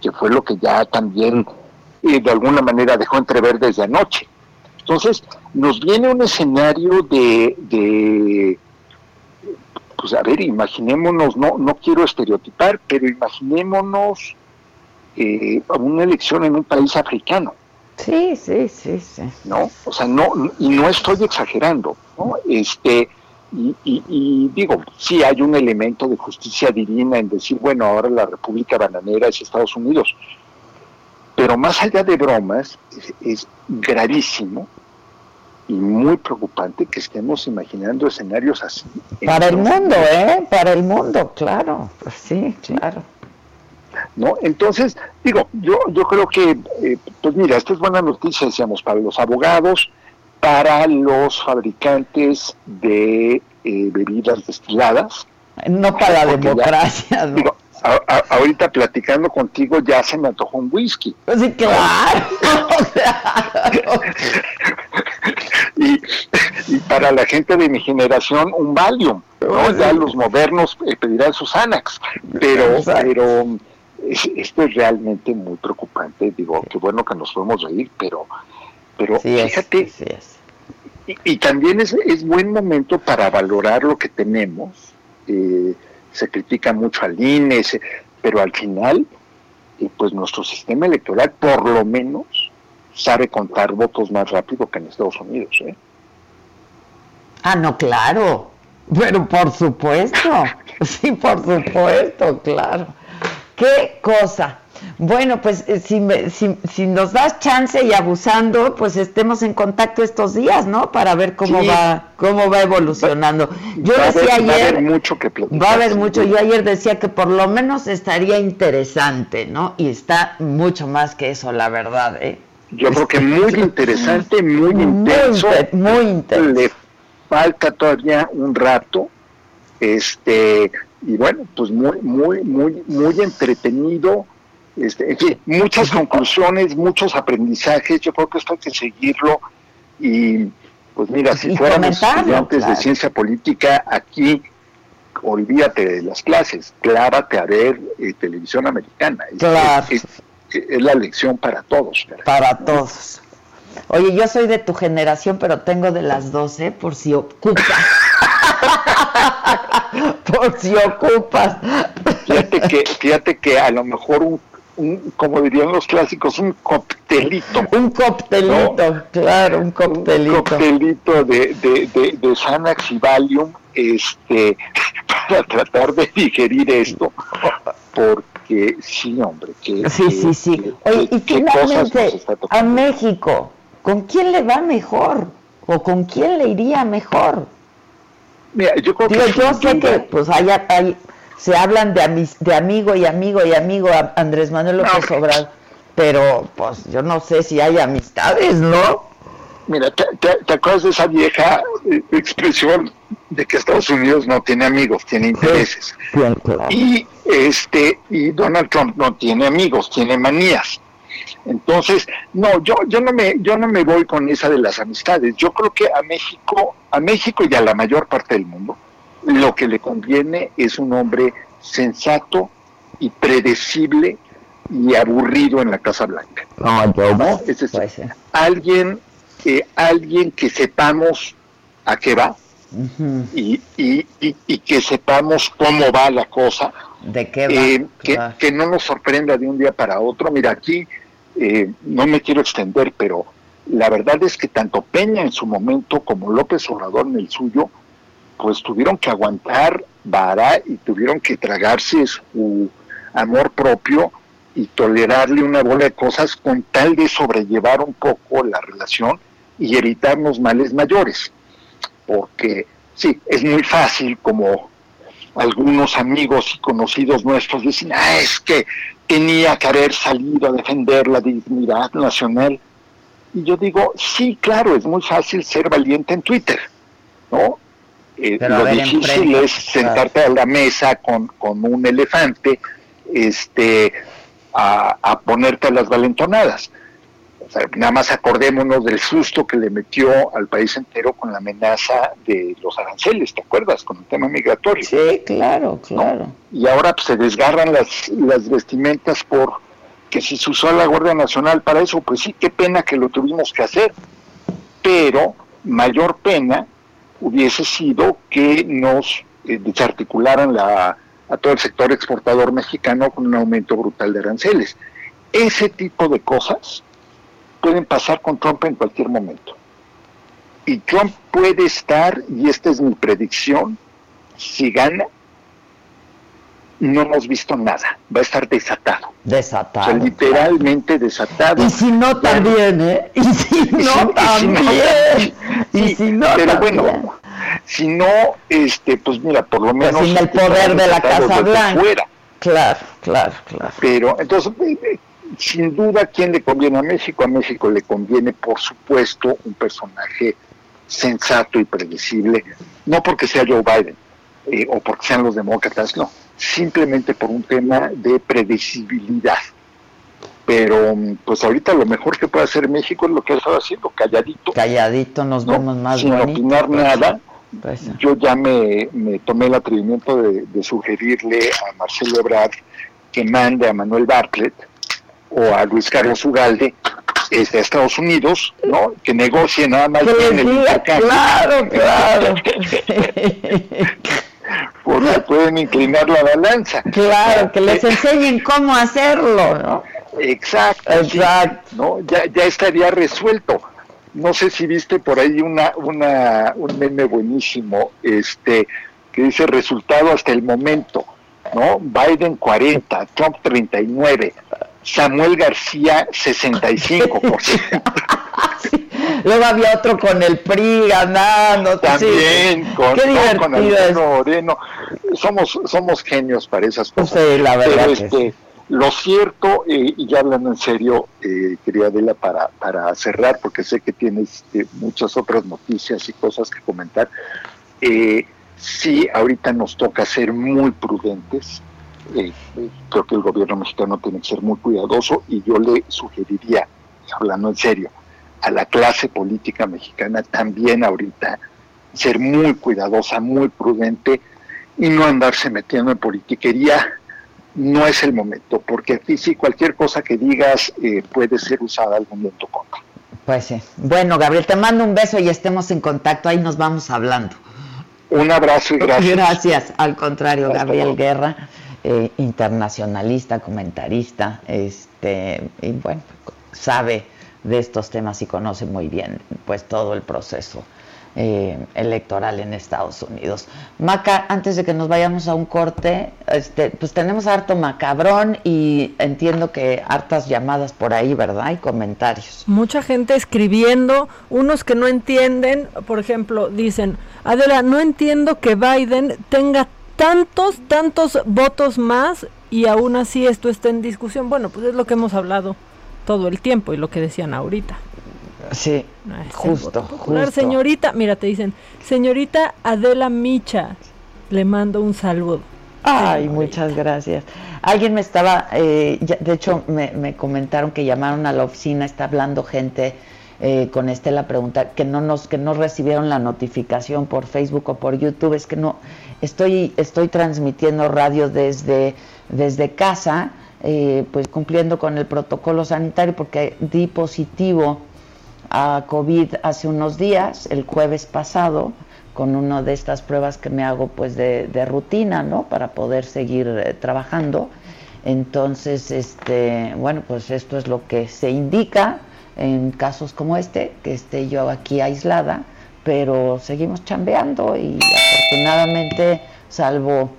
que fue lo que ya también eh, de alguna manera dejó entrever desde anoche. Entonces, nos viene un escenario de, de pues a ver, imaginémonos, no, no quiero estereotipar, pero imaginémonos eh, una elección en un país africano. Sí, sí, sí, sí. ¿No? O sea, no, y no estoy exagerando, ¿no? Este, y, digo, sí hay un elemento de justicia divina en decir, bueno, ahora la República Bananera es Estados Unidos. Pero más allá de bromas, es, gravísimo y muy preocupante que estemos imaginando escenarios así. Para el mundo, ¿eh? Para el mundo, claro. Pues sí, claro. ¿No? Entonces, digo, yo, yo creo que, eh, pues mira, esta es buena noticia, decíamos, para los abogados, para los fabricantes de eh, bebidas destiladas. No para la democracia, Digo, ahorita platicando contigo ya se me antojó un whisky. Sí, claro. y, para la gente de mi generación un Valium. Ya los modernos eh, pedirán sus Anax. Pero, pero esto es realmente muy preocupante. Digo, qué bueno que nos podemos reír, pero pero fíjate, y, también es, es, buen momento para valorar lo que tenemos. Eh, se critica mucho al INE, pero al final, eh, pues nuestro sistema electoral por lo menos sabe contar votos más rápido que en Estados Unidos. ¿eh? Ah, no, claro. Pero por supuesto, sí, por supuesto, claro. Qué cosa. Bueno, pues eh, si, si, nos das chance y abusando, pues estemos en contacto estos días, ¿no? Para ver cómo va cómo va evolucionando. Yo decía ayer, va a haber mucho que Va a haber mucho. Yo ayer decía que por lo menos estaría interesante, ¿no? Y está mucho más que eso, la verdad. ¿eh? Yo creo que muy interesante, muy, intenso. Muy intenso. Le falta todavía un rato. Este y bueno, pues muy muy muy muy entretenido este, en fin, muchas conclusiones, muchos aprendizajes. Yo creo que esto hay que seguirlo. Y pues mira, si fuéramos estudiantes de ciencia política, aquí olvídate de las clases, clávate a ver eh, televisión americana. Es, es, la lección para todos. Para todos. Oye, yo soy de tu generación, pero tengo de las 12 por si ocupas. por si ocupas. Fíjate que, fíjate que a lo mejor un como dirían los clásicos, un coctelito. Un coctelito, claro, un coctelito. Un coctelito de, de, de, Xanax y Valium este, para tratar de digerir esto, porque sí, hombre. Que, sí, sí, sí. Oye, y finalmente, a México, ¿con quién le va mejor? ¿O con quién le iría mejor? Mira, yo creo que... Yo sé que pues hay, hay se hablan de, de amigo y amigo y amigo a Andrés Manuel López Obrador, pero pues yo no sé si hay amistades, ¿no? Mira, ¿te, acuerdas de esa vieja eh, expresión de que Estados Unidos no tiene amigos, tiene intereses? Y este y Donald Trump no tiene amigos, tiene manías. Entonces, no, yo yo no me yo no me voy con esa de las amistades. Yo creo que a México, a México y a la mayor parte del mundo lo que le conviene es un hombre sensato y predecible y aburrido en la Casa Blanca. No, Es decir, alguien, eh, alguien que sepamos a qué va y, y, y, que sepamos cómo va la cosa. ¿De qué va? Eh, que, que, no nos sorprenda de un día para otro. Mira, aquí eh, no me quiero extender, pero la verdad es que tanto Peña en su momento como López Obrador en el suyo, pues tuvieron que aguantar vara y tuvieron que tragarse su amor propio y tolerarle una bola de cosas con tal de sobrellevar un poco la relación y evitarnos males mayores. Porque sí, es muy fácil como algunos amigos y conocidos nuestros dicen, ah, es que tenía que haber salido a defender la dignidad nacional. Y yo digo, sí, claro, es muy fácil ser valiente en Twitter, ¿no? Eh, lo difícil es sentarte a la mesa con, con un elefante este, a, a ponerte las valentonadas nada más acordémonos del susto que le metió al país entero con la amenaza de los aranceles, ¿te acuerdas? Con el tema migratorio. Sí, claro, claro. Y ahora pues, se desgarran las, las vestimentas por que si se usó la Guardia Nacional para eso, pues sí, qué pena que lo tuvimos que hacer. Pero mayor pena hubiese sido que nos eh, desarticularan la, a todo el sector exportador mexicano con un aumento brutal de aranceles. Ese tipo de cosas pueden pasar con Trump en cualquier momento. Y Trump puede estar, y esta es mi predicción, si gana, no hemos visto nada, va a estar desatado. Desatado. O sea, literalmente desatado. Y si no también, ¿eh? Y si no también. Y si no Pero bueno, si no, este, pues mira, por lo menos... sin el poder de la Casa Blanca. Claro, claro, claro. Pero entonces, sin duda, ¿quién le conviene a México? A México le conviene, por supuesto, un personaje sensato y predecible, no porque sea Joe Biden eh, o porque sean los demócratas, no, simplemente por un tema de predecibilidad. Pero pues ahorita lo mejor que puede hacer México es lo que ha estado haciendo, calladito. Calladito, nos vemos más Sin opinar nada. Pues, Yo ya me, tomé el atrevimiento de, de sugerirle a Marcelo Ebrard que mande a Manuel Bartlett o a Luis Carlos Ugalde este, a Estados Unidos, ¿no? Que negocie nada más bien el intercambio. Claro, claro. Porque pueden inclinar la balanza. Claro, que les enseñen cómo hacerlo, ¿no? Exacto. Exacto. ¿no? Ya, ya estaría resuelto. No sé si viste por ahí una, una, un meme buenísimo, este, que dice resultado hasta el momento, ¿no? Biden 40, Trump 39. Samuel García 65%. Luego había otro con el PRI ganando. También con, Qué Moreno. Somos, somos genios para esas cosas. Sí, la verdad. este, Lo cierto, eh, y ya hablando en serio, eh, quería Adela, para, para cerrar, porque sé que tienes eh, muchas otras noticias y cosas que comentar. Eh, sí, ahorita nos toca ser muy prudentes eh, creo que el gobierno mexicano tiene que ser muy cuidadoso y yo le sugeriría, hablando en serio, a la clase política mexicana también ahorita ser muy cuidadosa, muy prudente y no andarse metiendo en politiquería. No es el momento, porque aquí sí cualquier cosa que digas eh, puede ser usada algún tu contra. Pues sí. Bueno, Gabriel, te mando un beso y estemos en contacto. Ahí nos vamos hablando. Un abrazo y gracias. Gracias. Al contrario, Gabriel Guerra. Eh, internacionalista, comentarista, este, y bueno, sabe de estos temas y conoce muy bien pues todo el proceso eh, electoral en Estados Unidos. Maca, antes de que nos vayamos a un corte, este, pues tenemos harto macabrón y entiendo que hartas llamadas por ahí, ¿verdad? Y comentarios. Mucha gente escribiendo, unos que no entienden, por ejemplo, dicen, Adela, no entiendo que Biden tenga tantos, tantos votos más y aún así esto está en discusión. Bueno, pues es lo que hemos hablado todo el tiempo y lo que decían ahorita. Sí, justo, justo. Señorita, mira, te dicen, señorita Adela Micha, le mando un saludo. Ay, muchas gracias. Alguien me estaba, eh, de hecho me, me, comentaron que llamaron a la oficina, está hablando gente eh, con Estela pregunta que no nos que no recibieron la notificación por Facebook o por YouTube, es que no estoy, estoy transmitiendo radio desde, desde casa, eh, pues cumpliendo con el protocolo sanitario, porque di positivo a COVID hace unos días, el jueves pasado, con una de estas pruebas que me hago pues de, rutina, ¿no? Para poder seguir eh, trabajando. Entonces, este, bueno, pues esto es lo que se indica en casos como este, que esté yo aquí aislada, pero seguimos chambeando y afortunadamente, salvo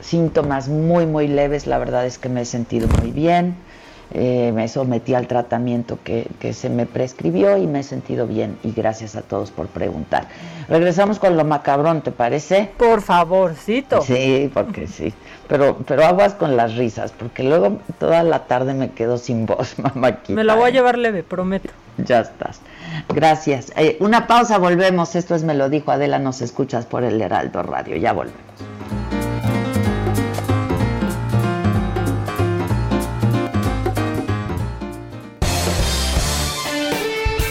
síntomas muy, muy leves, la verdad es que me he sentido muy bien. Eh, me sometí al tratamiento que, que, se me prescribió y me he sentido bien y gracias a todos por preguntar. Regresamos con lo macabrón, ¿te parece? Por favorcito. Sí, porque sí. Pero, pero aguas con las risas, porque luego toda la tarde me quedo sin voz, mamá. Me la voy a llevar leve, prometo. Ya estás. Gracias. Eh, una pausa, volvemos. Esto es Me lo dijo Adela, nos escuchas por el Heraldo Radio. Ya volvemos.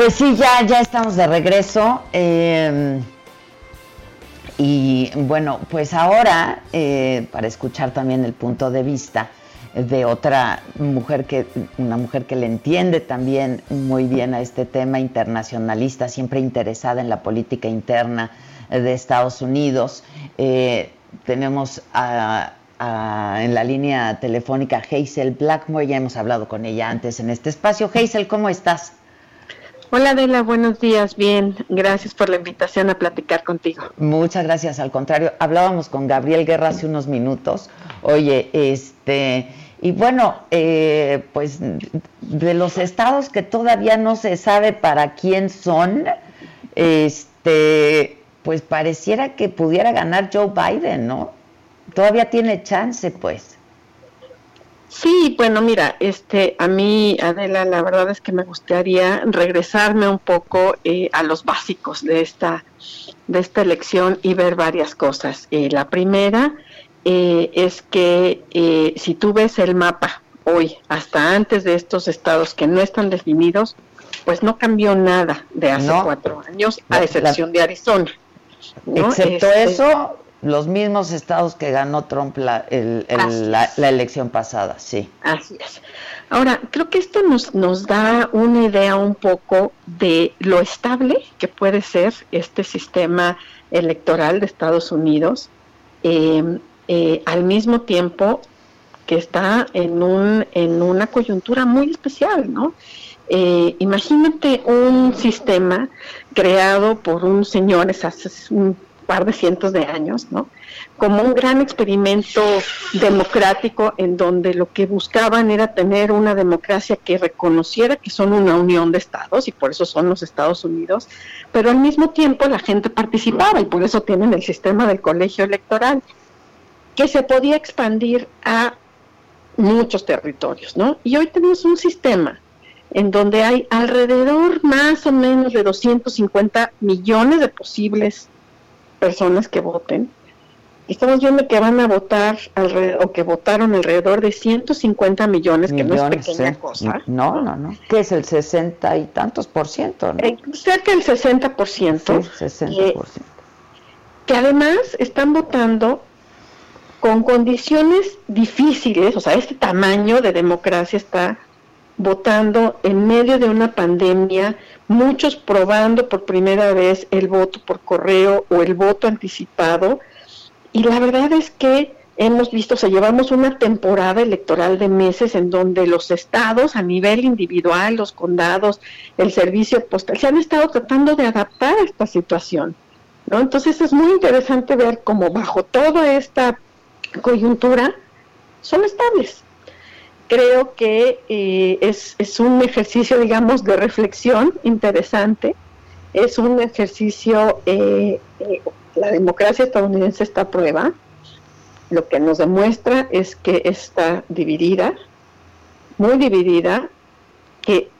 Pues sí, ya, ya estamos de regreso. Eh, y bueno, pues ahora, eh, para escuchar también el punto de vista de otra mujer que, una mujer que le entiende también muy bien a este tema internacionalista, siempre interesada en la política interna de Estados Unidos. Eh, tenemos en la línea telefónica Hazel Blackmore, ya hemos hablado con ella antes en este espacio. Hazel, ¿cómo estás? Hola Adela, buenos días, bien, gracias por la invitación a platicar contigo. Muchas gracias, al contrario, hablábamos con Gabriel Guerra hace unos minutos, oye, este, y bueno, eh, pues de los estados que todavía no se sabe para quién son, este, pues pareciera que pudiera ganar Joe Biden, ¿no? Todavía tiene chance, pues. Sí, bueno, mira, este, a mí, Adela, la verdad es que me gustaría regresarme un poco eh, a los básicos de esta, de esta elección y ver varias cosas. Eh, la primera eh, es que si tú ves el mapa hoy, hasta antes de estos estados que no están definidos, pues no cambió nada de hace cuatro años, a excepción de Arizona. Excepto este, eso, los mismos estados que ganó Trump la, la, elección pasada, sí. Así es. Ahora, creo que esto nos, nos da una idea un poco de lo estable que puede ser este sistema electoral de Estados Unidos, em, eh, al mismo tiempo que está en, un, en una coyuntura muy especial, ¿no? Eh, imagínate un sistema creado por un señor, hace un par de cientos de años, ¿no? Como un gran experimento democrático en donde lo que buscaban era tener una democracia que reconociera que son una unión de estados y por eso son los Estados Unidos, pero al mismo tiempo la gente participaba y por eso tienen el sistema del colegio electoral, que se podía expandir a muchos territorios, ¿no? Y hoy tenemos un sistema en donde hay alrededor más o menos de 250 millones de posibles personas que voten. Estamos viendo que van a votar alrededor, o que votaron alrededor de 150 millones, que no es pequeña cosa. No, no, no. Que es el 60 y tantos por ciento, eh, cerca del 60 por ciento. 60 eh, por ciento. Que además están votando con condiciones difíciles, o sea, este tamaño de democracia está votando en medio de una pandemia, muchos probando por primera vez el voto por correo o el voto anticipado. Y la verdad es que hemos visto, o sea, llevamos una temporada electoral de meses en donde los estados a nivel individual, los condados, el servicio postal, se han estado tratando de adaptar a esta situación. ¿no? Entonces es muy interesante ver cómo bajo toda esta coyuntura son estables creo que eh, es, es, un ejercicio, digamos, de reflexión interesante. Es un ejercicio, eh, eh, la democracia estadounidense está a prueba. Lo que nos demuestra es que está dividida, muy dividida, que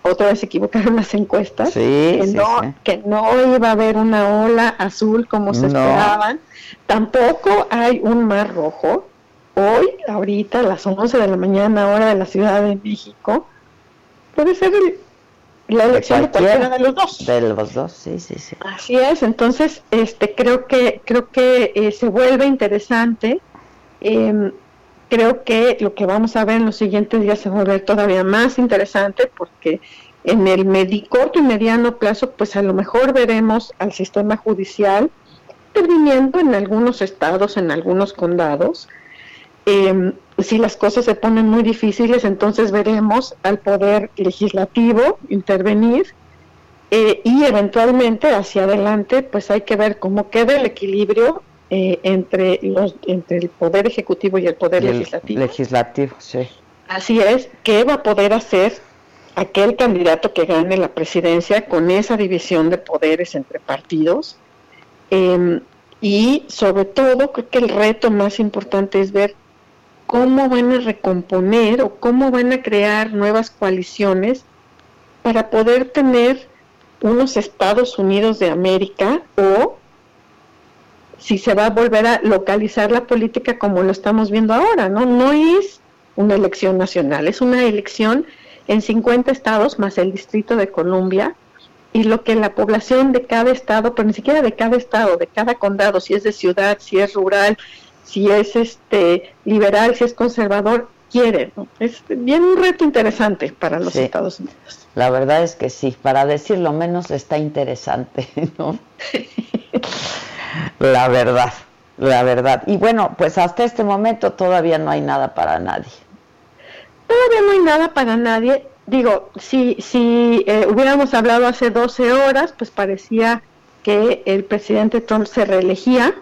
otra vez se equivocaron las encuestas, Sí, que, sí, no, sí. que no iba a haber una ola azul como se No. esperaban, tampoco hay un mar rojo. Hoy, ahorita, a las 11 de la mañana, hora de la Ciudad de México, puede ser el- la elección de cualquiera de los dos. De los dos, sí, sí, sí. Así es, entonces este creo que creo que eh, se vuelve interesante. Em, creo que lo que vamos a ver en los siguientes días se va a volver todavía más interesante porque en el medi- corto y mediano plazo, pues a lo mejor veremos al sistema judicial interviniendo en algunos estados, en algunos condados. Em, si las cosas se ponen muy difíciles, entonces veremos al poder legislativo intervenir eh, y eventualmente hacia adelante pues hay que ver cómo queda el equilibrio eh, entre los entre el poder ejecutivo y el poder Y el legislativo Legislativo, sí. así es qué va a poder hacer aquel candidato que gane la presidencia con esa división de poderes entre partidos Em, y sobre todo creo que el reto más importante es ver cómo van a recomponer o cómo van a crear nuevas coaliciones para poder tener unos Estados Unidos de América o si se va a volver a localizar la política como lo estamos viendo ahora, ¿no? No es una elección nacional, es una elección en 50 estados más el Distrito de Columbia y lo que la población de cada estado, pero ni siquiera de cada estado, de cada condado, si es de ciudad, si es rural, si es este liberal, si es conservador, quiere. ¿no? Es bien un reto interesante para los Sí. Estados Unidos. La verdad es que sí, para decir lo menos está interesante, ¿no? la verdad, la verdad. Y bueno, pues hasta este momento todavía no hay nada para nadie. Todavía no hay nada para nadie. Digo, si, si eh, hubiéramos hablado hace 12 horas, pues parecía que el presidente Trump se reelegía.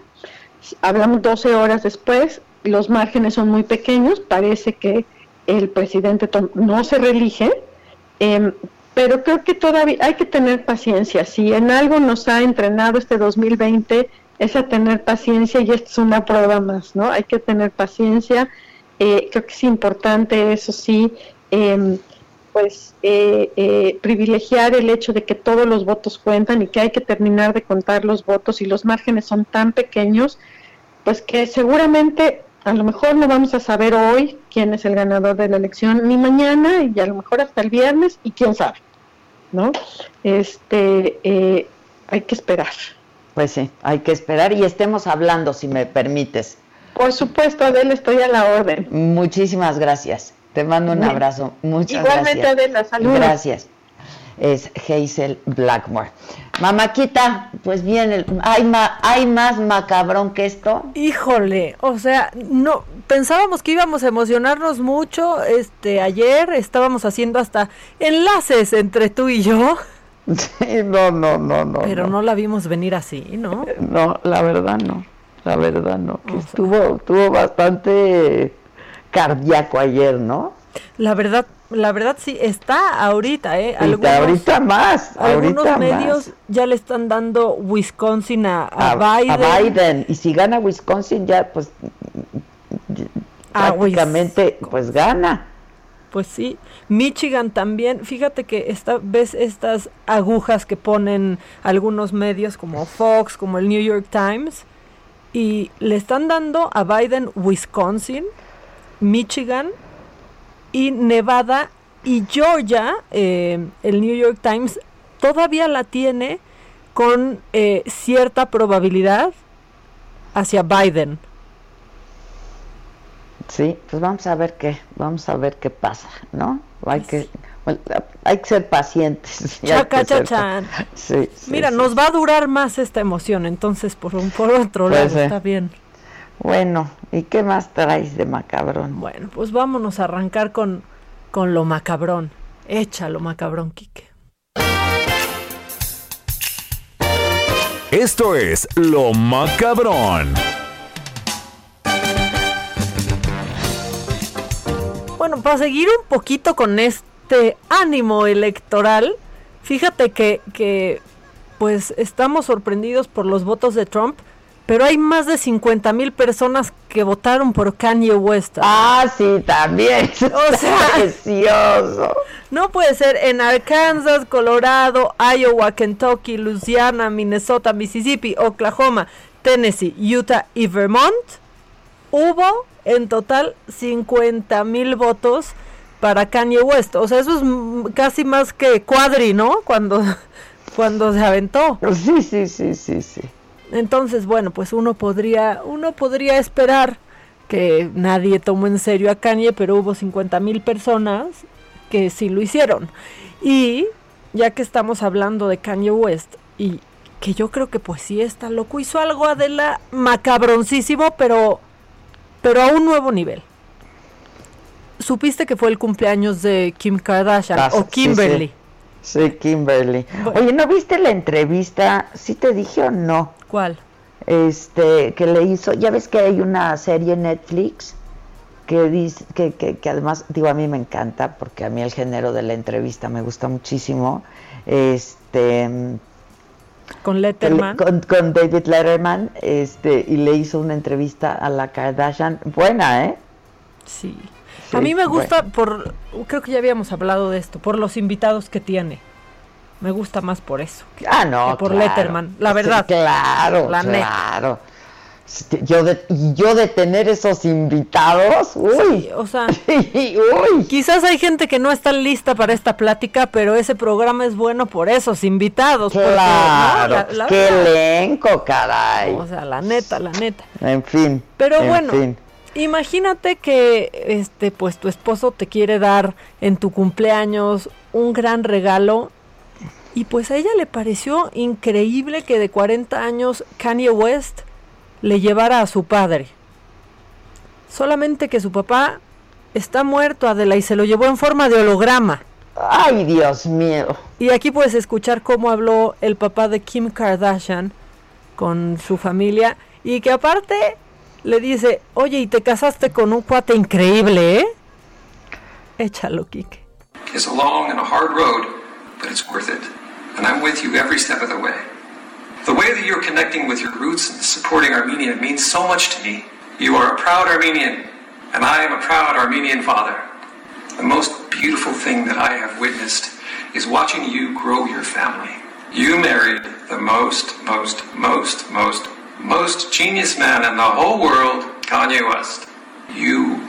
Hablamos 12 horas después, los márgenes son muy pequeños, parece que el presidente no se reelige, em, pero creo que todavía hay que tener paciencia. Si en algo nos ha entrenado este 2020 es a tener paciencia y esta es una prueba más, ¿no? Hay que tener paciencia. Eh, creo que es importante, eso sí, em, pues eh, eh, privilegiar el hecho de que todos los votos cuentan y que hay que terminar de contar los votos y los márgenes son tan pequeños, pues que seguramente a lo mejor no vamos a saber hoy quién es el ganador de la elección, ni mañana, y a lo mejor hasta el viernes, y quién sabe, ¿no? Este, eh, hay que esperar. Pues sí, hay que esperar y estemos hablando, si me permites. Por supuesto, Adela, estoy a la orden. Muchísimas gracias. Te mando un abrazo. Muchas Igualmente, gracias. Adela, saludos. Gracias. Es Hazel Blackmore. Mamáquita, pues bien, el- ¿hay, ma- ¿hay más macabrón que esto? Híjole, o sea, no pensábamos que íbamos a emocionarnos mucho. Este, ayer estábamos haciendo hasta enlaces entre tú y yo, no, no, no, no. pero no la vimos venir así, ¿no? No, la verdad no. La verdad no. Que estuvo, estuvo bastante cardíaco ayer, ¿no? La verdad, la verdad sí está ahorita, ¿eh? Y ahorita más, algunos ahorita medios más. ya le están dando Wisconsin a, a a, Biden. a Biden. Y si gana Wisconsin ya, pues Ah, prácticamente, pues gana. Pues sí, Michigan también. Fíjate que esta ves estas agujas que ponen algunos medios como Fox, como el New York Times, y le están dando a Biden Wisconsin, Michigan y Nevada y Georgia. eh, el New York Times todavía la tiene con eh, cierta probabilidad hacia Biden. Sí, pues vamos a ver qué, vamos a ver qué pasa, ¿no? Hay que, bueno, hay que ser pacientes. Chaca, que ser- chachán. Sí, sí, Mira, sí. nos va a durar más esta emoción, entonces por un por otro Pues lado está bien. Bueno, ¿y qué más traes de macabrón? Bueno, pues vámonos a arrancar con, con lo macabrón. Échalo, macabrón, Quique. Esto es Lo Macabrón. Bueno, para seguir un poquito con este ánimo electoral, fíjate que, que pues estamos sorprendidos por los votos de Trump, pero hay más de 50 mil personas que votaron por Kanye West. Ah, sí, también. O sea, precioso. No puede ser en Arkansas, Colorado, Iowa, Kentucky, Louisiana, Minnesota, Mississippi, Oklahoma, Tennessee, Utah y Vermont. Hubo en total 50 mil votos para Kanye West. O sea, eso es casi más que cuadri, ¿no? Cuando, cuando se aventó. Sí, sí, sí, sí, sí. Entonces, bueno, pues uno podría, uno podría esperar que nadie tomó en serio a Kanye, pero hubo 50 mil personas que sí lo hicieron. Y ya que estamos hablando de Kanye West, y que yo creo que pues sí está loco, hizo algo Adela macabroncísimo, pero, pero a un nuevo nivel. ¿Supiste que fue el cumpleaños de Kim Kardashian o Kimberly? Sí, Kimberly. Oye, ¿no viste la entrevista? ¿Sí te dije o no? ¿Cuál? Este, que le hizo, ya ves que hay una serie en Netflix que dice, que, que, además, digo, a mí me encanta, porque a mí el género de la entrevista me gusta muchísimo. Este. Con Letterman. con, con, David Letterman, este, y le hizo una entrevista a la Kardashian. Buena, ¿eh? Sí a mí me gusta por, creo que ya habíamos hablado de esto, por los invitados que tiene. Me gusta más por eso. ah, no. por Letterman, la verdad. claro, claro. Yo de, yo de tener esos invitados, uy, o sea, uy. quizás hay gente que no está lista para esta plática, pero ese programa es bueno por esos invitados. Claro, qué elenco, caray. O sea, la neta, la neta. En fin. Pero bueno, Imagínate que este pues tu esposo te quiere dar en tu cumpleaños un gran regalo y pues a ella le pareció increíble que de 40 años Kanye West le llevara a su padre. Solamente que su papá está muerto, Adela, y se lo llevó en forma de holograma. Ay, Dios mío. Y aquí puedes escuchar cómo habló el papá de Kim Kardashian con su familia y que aparte le dice, oye, y te casaste con un cuate increíble, ¿eh? Échalo, Kike. It's a long and a hard road, but it's worth it. And I'm with you every step of the way. The way that you're connecting with your roots and supporting Armenia means so much to me. You are a proud Armenian, and I am a proud Armenian father. The most beautiful thing that I have witnessed is watching you grow your family. You married the most, most, most, most most genius man in the whole world, Kanye West. You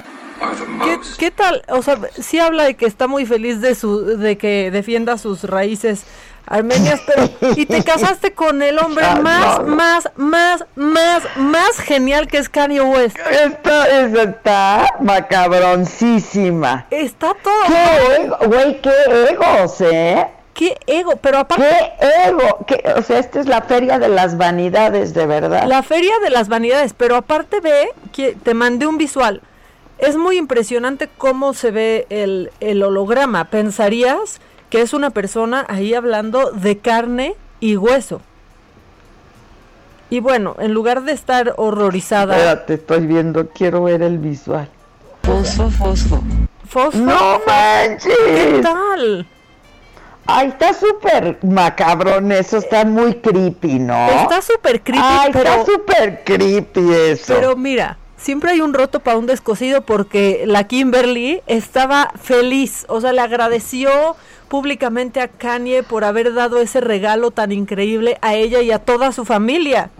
are the most. ¿Qué, tal? O sea, sí habla de que está muy feliz de su, de que defienda sus raíces armenias, pero y te casaste con el hombre ah, más, más, más, más, más genial que es Kanye West. Esto está macabroncísima. Está todo. Qué ego, güey, qué egos, ¿eh? Qué ego, pero aparte... ¡Qué ego! o sea, esta es la feria de las vanidades, de verdad. La feria de las vanidades, pero aparte ve, que te mandé un visual. Es muy impresionante cómo se ve el, el holograma. Pensarías que es una persona ahí hablando de carne y hueso. Y bueno, en lugar de estar horrorizada... Espérate, estoy viendo, quiero ver el visual. Fosfo, fosfo. Fosfo. ¡No manches! ¿Qué tal? Ay, está súper macabrón eso, está muy creepy, ¿no? Está súper creepy, Ay, está súper creepy eso. Pero mira, siempre hay un roto para un descosido porque la Kimberly estaba feliz, o sea, le agradeció públicamente a Kanye por haber dado ese regalo tan increíble a ella y a toda su familia.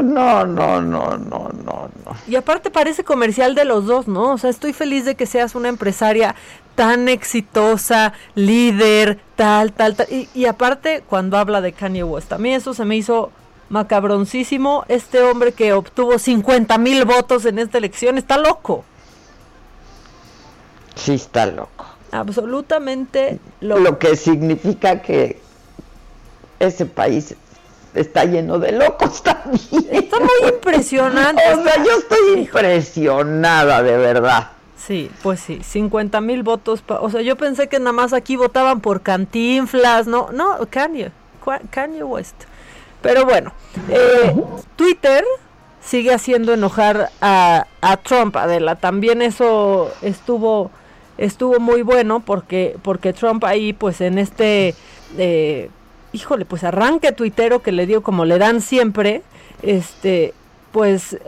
No, no, no, no, no, no. Y aparte parece comercial de los dos, ¿no? O sea, estoy feliz de que seas una empresaria tan exitosa, líder, tal, tal, tal. Y, aparte, cuando habla de Kanye West, a mí eso se me hizo macabroncísimo. Este hombre que obtuvo 50 mil votos en esta elección está loco. Sí, está loco. Absolutamente loco. Lo que significa que ese país está lleno de locos también. Está muy impresionante. o sea, yo estoy impresionada, de verdad. Sí, pues sí, 50 mil votos. o sea, yo pensé que nada más aquí votaban por cantinflas, no, no, Kanye, Kanye West. Pero bueno, eh, Twitter sigue haciendo enojar a, a, Trump, Adela. También eso estuvo estuvo muy bueno porque porque Trump ahí, pues en este, eh, híjole, pues arranque tuitero que le dio como le dan siempre, este, pues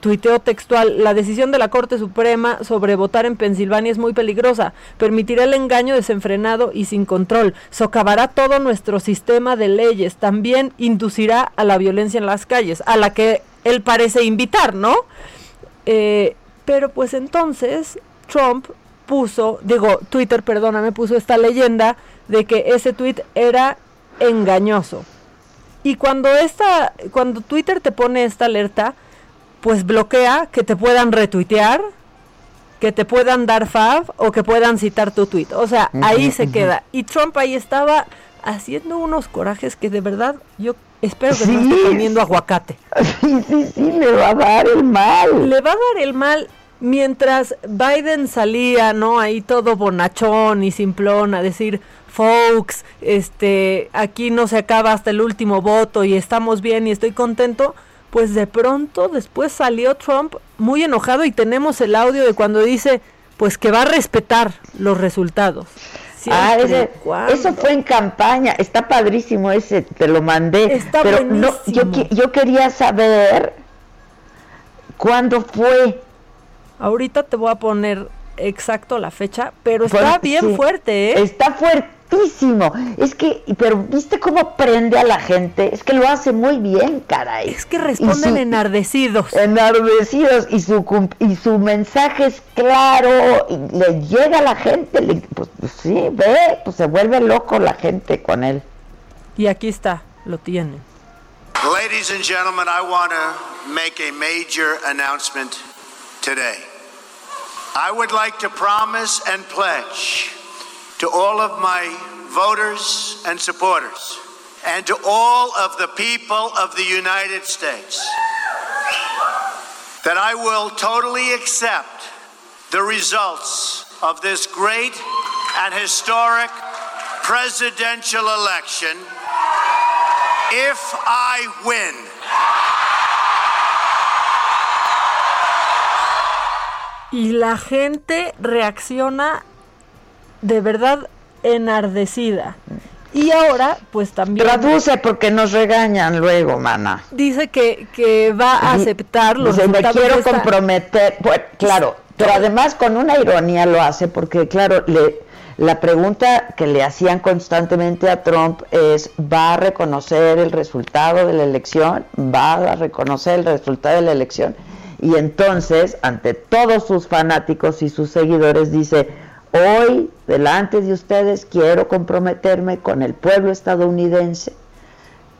tuiteó textual, la decisión de la Corte Suprema sobre votar en Pensilvania es muy peligrosa, permitirá el engaño desenfrenado y sin control, socavará todo nuestro sistema de leyes, también inducirá a la violencia en las calles, a la que él parece invitar, ¿no? Eh, pero pues entonces Trump puso, digo, Twitter, perdóname, puso esta leyenda de que ese tweet era engañoso. Y cuando esta, cuando Twitter te pone esta alerta, pues bloquea que te puedan retuitear, que te puedan dar fav o que puedan citar tu tweet. O sea, ahí se queda. Y Trump ahí estaba haciendo unos corajes que de verdad yo espero que no esté comiendo aguacate. Sí, sí, sí, le va a dar el mal. Le va a dar el mal mientras Biden salía, ¿no? Ahí todo bonachón y simplón a decir, folks, este, aquí no se acaba hasta el último voto y estamos bien y estoy contento, pues de pronto después salió Trump muy enojado y tenemos el audio de cuando dice, pues que va a respetar los resultados. ah, eso fue en campaña, está padrísimo ese, te lo mandé. Está pero no, yo, yo quería saber cuándo fue. Ahorita te voy a poner exacto la fecha, pero está bien fuerte, ¿eh? Está Es que, pero ¿viste cómo prende a la gente? Es que lo hace muy bien, caray. Es que responden enardecidos. Enardecidos y su y su mensaje es claro, y le llega a la gente, pues, pues, sí, ve, pues se vuelve loco la gente con él. Y aquí está, lo tiene. Ladies and gentlemen, I want to make a major announcement today. I would like to promise and pledge to all of my voters and supporters and to all of the people of the United States that I will totally accept the results of this great and historic presidential election if I win. y la gente reacciona de verdad enardecida. Y ahora, pues también... Traduce porque nos regañan luego, mana. Dice que, que va a aceptar los dice, Me quiero comprometer, pues, claro, pero además con una ironía lo hace porque, claro, le, la pregunta que le hacían constantemente a Trump es, ¿va a reconocer el resultado de la elección? ¿Va a reconocer el resultado de la elección? Y entonces, ante todos sus fanáticos y sus seguidores, dice, hoy, delante de ustedes, quiero comprometerme con el pueblo estadounidense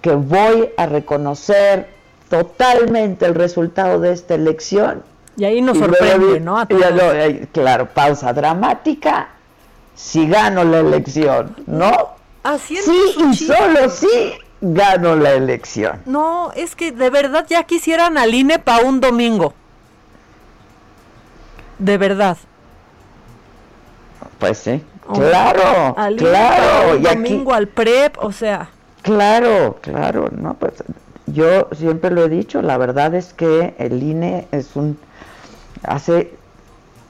que voy a reconocer totalmente el resultado de esta elección. Y ahí nos sorprende, ¿no? claro, pausa dramática, si gano la elección, ¿no? Así sí, y solo sí gano la elección. No, es que de verdad ya quisieran al INE para un domingo. De verdad. Pues sí. claro, al claro. Un domingo al PREP, o sea. Claro, claro, no, pues yo siempre lo he dicho, la verdad es que el INE es un hace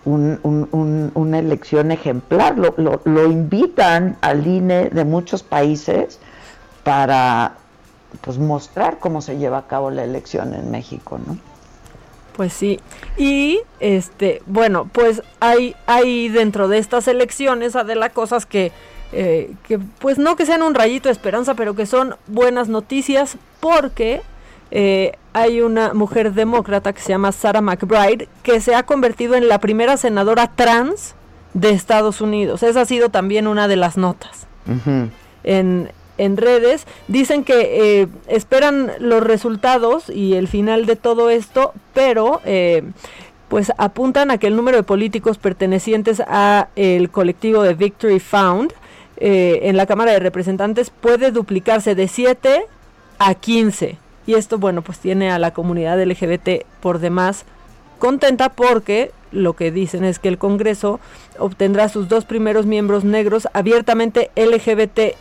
un, un, una elección ejemplar, lo, lo, lo invitan al INE de muchos países para pues mostrar cómo se lleva a cabo la elección en México, ¿no? Pues sí. Y este, bueno, pues hay, hay dentro de estas elecciones, Adela, cosas que, eh, que, pues no que sean un rayito de esperanza, pero que son buenas noticias porque eh, hay una mujer demócrata que se llama Sarah McBride que se ha convertido en la primera senadora trans de Estados Unidos. Esa ha sido también una de las notas. en, en redes. Dicen que eh, esperan los resultados y el final de todo esto, pero eh, pues apuntan a que el número de políticos pertenecientes a el colectivo de Victory Found eh, en la Cámara de Representantes puede duplicarse de 7 a 15. Y esto, bueno, pues tiene a la comunidad LGBT por demás contenta porque lo que dicen es que el Congreso obtendrá sus dos primeros miembros negros abiertamente LGBT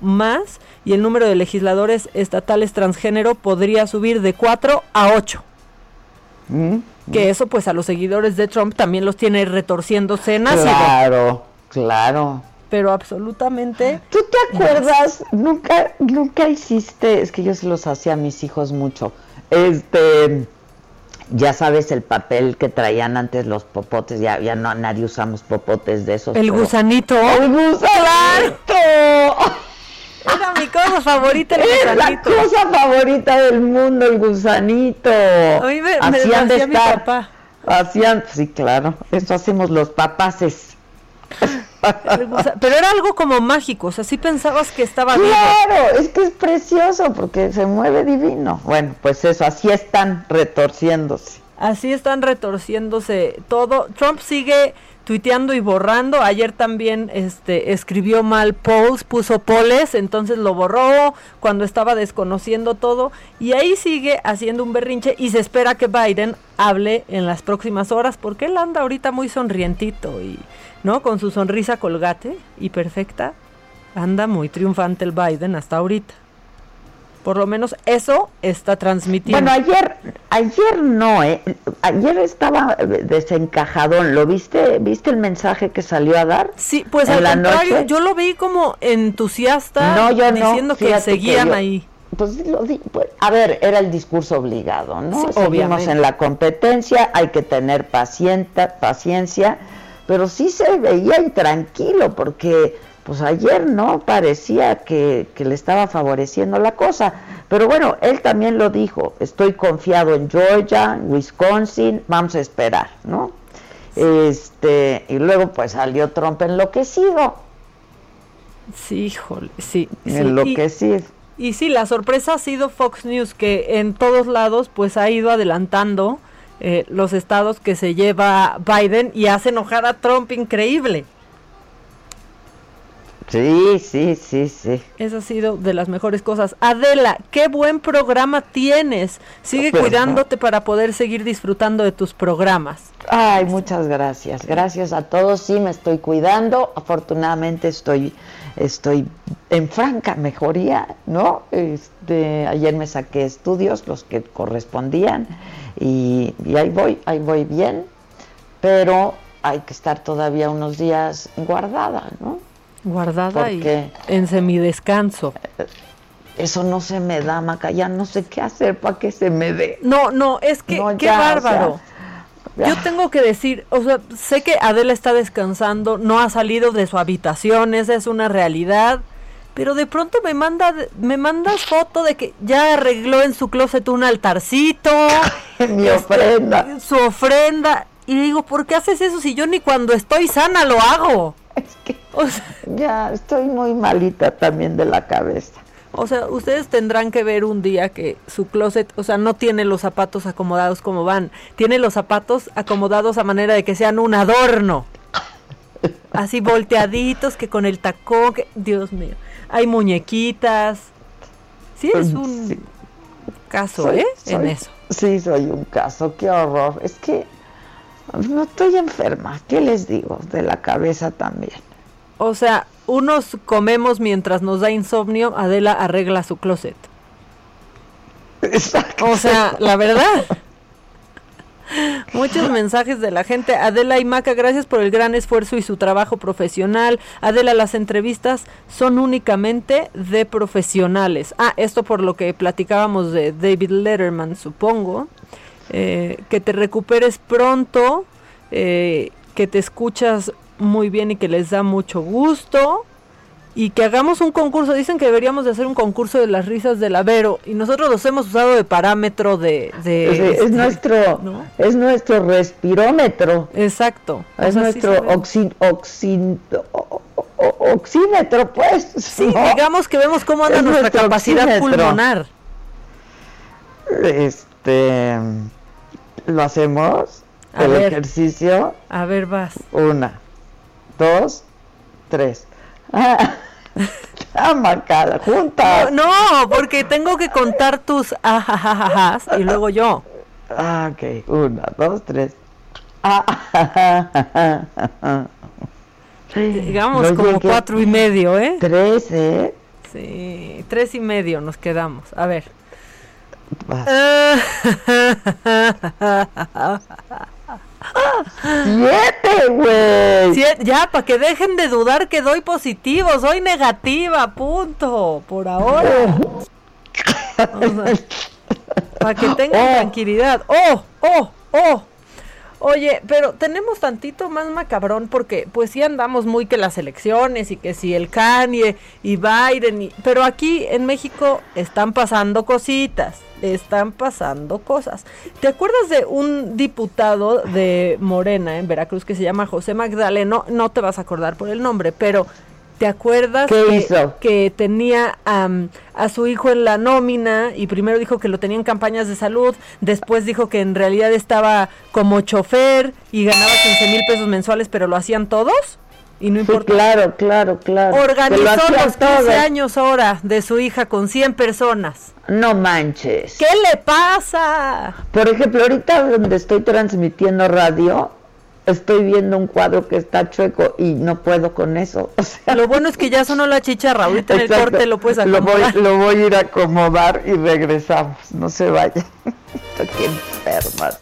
más y el número de legisladores estatales transgénero podría subir de 4 a 8. Mm, que mm. eso pues a los seguidores de Trump también los tiene retorciéndose en Claro, claro. pero absolutamente. ¿Tú te acuerdas? Nunca, nunca hiciste, es que yo se los hacía a mis hijos mucho. Este, ya sabes el papel que traían antes los popotes, ya, ya no nadie usamos popotes de esos. El gusanito. ¡El gusanito! Era mi cosa favorita el es la cosa favorita del mundo, el gusanito. A mí me, Hacían de mi papá. Hacían, sí, claro, eso hacemos los papaces. Pero era algo como mágico, o sea, sí pensabas que estaba Claro, es que es precioso porque se mueve divino. Bueno, pues eso, así están retorciéndose. Así están retorciéndose todo. Trump sigue tuiteando y borrando. Ayer también este, escribió mal polls, puso poles, entonces lo borró cuando estaba desconociendo todo. Y ahí sigue haciendo un berrinche y se espera que Biden hable en las próximas horas porque él anda ahorita muy sonrientito y, ¿no? Con su sonrisa colgate y perfecta. Anda muy triunfante el Biden hasta ahorita. Por lo menos eso está transmitiendo. Bueno, ayer, ayer no, ¿eh? ayer estaba desencajadón. ¿Lo viste? ¿Viste el mensaje que salió a dar? Sí, pues al contrario, yo lo vi como entusiasta, no, yo diciendo que seguían ahí. Pues, pues, a ver, era el discurso obligado, ¿no? Seguimos en la competencia, hay que tener paciencia, paciencia, pero sí se veía intranquilo porque pues ayer no parecía que, le estaba favoreciendo la cosa. Pero bueno, él también lo dijo, estoy confiado en Georgia, Wisconsin, vamos a esperar, ¿no? Este, y luego pues salió Trump enloquecido. Sí, híjole, sí. Enloquecido. Y, y sí, la sorpresa ha sido Fox News, que en todos lados pues ha ido adelantando eh, los estados que se lleva Biden y hace enojar a Trump increíble. Sí, sí, sí, sí. Esa ha sido de las mejores cosas. Adela, qué buen programa tienes. Sigue cuidándote para poder seguir disfrutando de tus programas. Ay, muchas gracias. Gracias a todos. Sí, me estoy cuidando. Afortunadamente estoy estoy en franca mejoría, ¿no? Este, ayer me saqué estudios, los que correspondían, y, y ahí voy, ahí voy bien, pero hay que estar todavía unos días guardada, ¿no? Guardada y en semidescanso. Eso no se me da, Maca, ya no sé qué hacer para que se me dé. No, no, es que qué bárbaro. Yo tengo que decir, o sea, sé que Adela está descansando, no ha salido de su habitación, esa es una realidad, pero de pronto me manda me mandas foto de que ya arregló en su closet un altarcito, mi este, ofrenda, su ofrenda y digo, ¿por qué haces eso si yo ni cuando estoy sana lo hago? Es que ya estoy muy malita también de la cabeza. O sea, ustedes tendrán que ver un día que su closet, o sea, no tiene los zapatos acomodados como van, tiene los zapatos acomodados a manera de que sean un adorno. Así volteaditos, que con el tacón, que, Dios mío, hay muñequitas. Sí, es un caso, ¿eh? en eso. Sí, soy un caso, qué horror. Es que no estoy enferma, ¿qué les digo? De la cabeza también. O sea, unos comemos mientras nos da insomnio, Adela arregla su closet. Exacto. O sea, la verdad. Muchos mensajes de la gente. Adela y Maca, gracias por el gran esfuerzo y su trabajo profesional. Adela, las entrevistas son únicamente de profesionales. Ah, esto por lo que platicábamos de David Letterman, supongo. Eh, que te recuperes pronto, eh, que te escuchas muy bien y que les da mucho gusto y que hagamos un concurso. Dicen que deberíamos de hacer un concurso de las risas del Avero y nosotros los hemos usado de parámetro de... es, este, nuestro es nuestro respirómetro. Exacto. Es nuestro oxímetro, pues. Sí, digamos que vemos cómo anda nuestra capacidad pulmonar. Este lo hacemos el ejercicio. A ver, vas. Una, dos, tres. Ah, marcada, juntas. No, porque tengo que contar tus ajajajas y luego yo. Ah, ok. Una, dos, tres. Digamos como cuatro y medio, ¿eh? Tres, ¿eh? Sí, tres y medio nos quedamos. A ver. Siete, güey. ya, para que dejen de dudar que doy positivo, soy negativa, punto, por ahora. para que tengan oh. tranquilidad. Oh, oh, oh. Oye, pero tenemos tantito más macabrón porque pues sí andamos muy que las elecciones y que si el Kanye y Biden, y, pero aquí en México están pasando cositas, están pasando cosas. ¿Te acuerdas de un diputado de Morena en Veracruz que se llama José Magdaleno? No te vas a acordar por el nombre, pero ¿Te acuerdas que, tenía a su hijo en la nómina y primero dijo que lo tenía en campañas de salud, después dijo que en realidad estaba como chofer y ganaba 15 mil pesos mensuales, pero lo hacían todos? Y no importa. claro, claro, claro. Organizó los 15 años ahora de su hija con 100 personas. No manches. ¿Qué le pasa? Por ejemplo, ahorita donde estoy transmitiendo radio, estoy viendo un cuadro que está chueco y no puedo con eso. lo bueno es que ya sonó la chicharra, ahorita en el corte lo puedes acomodar. Lo voy, lo voy a ir a acomodar y regresamos, no se vaya. Estoy enferma.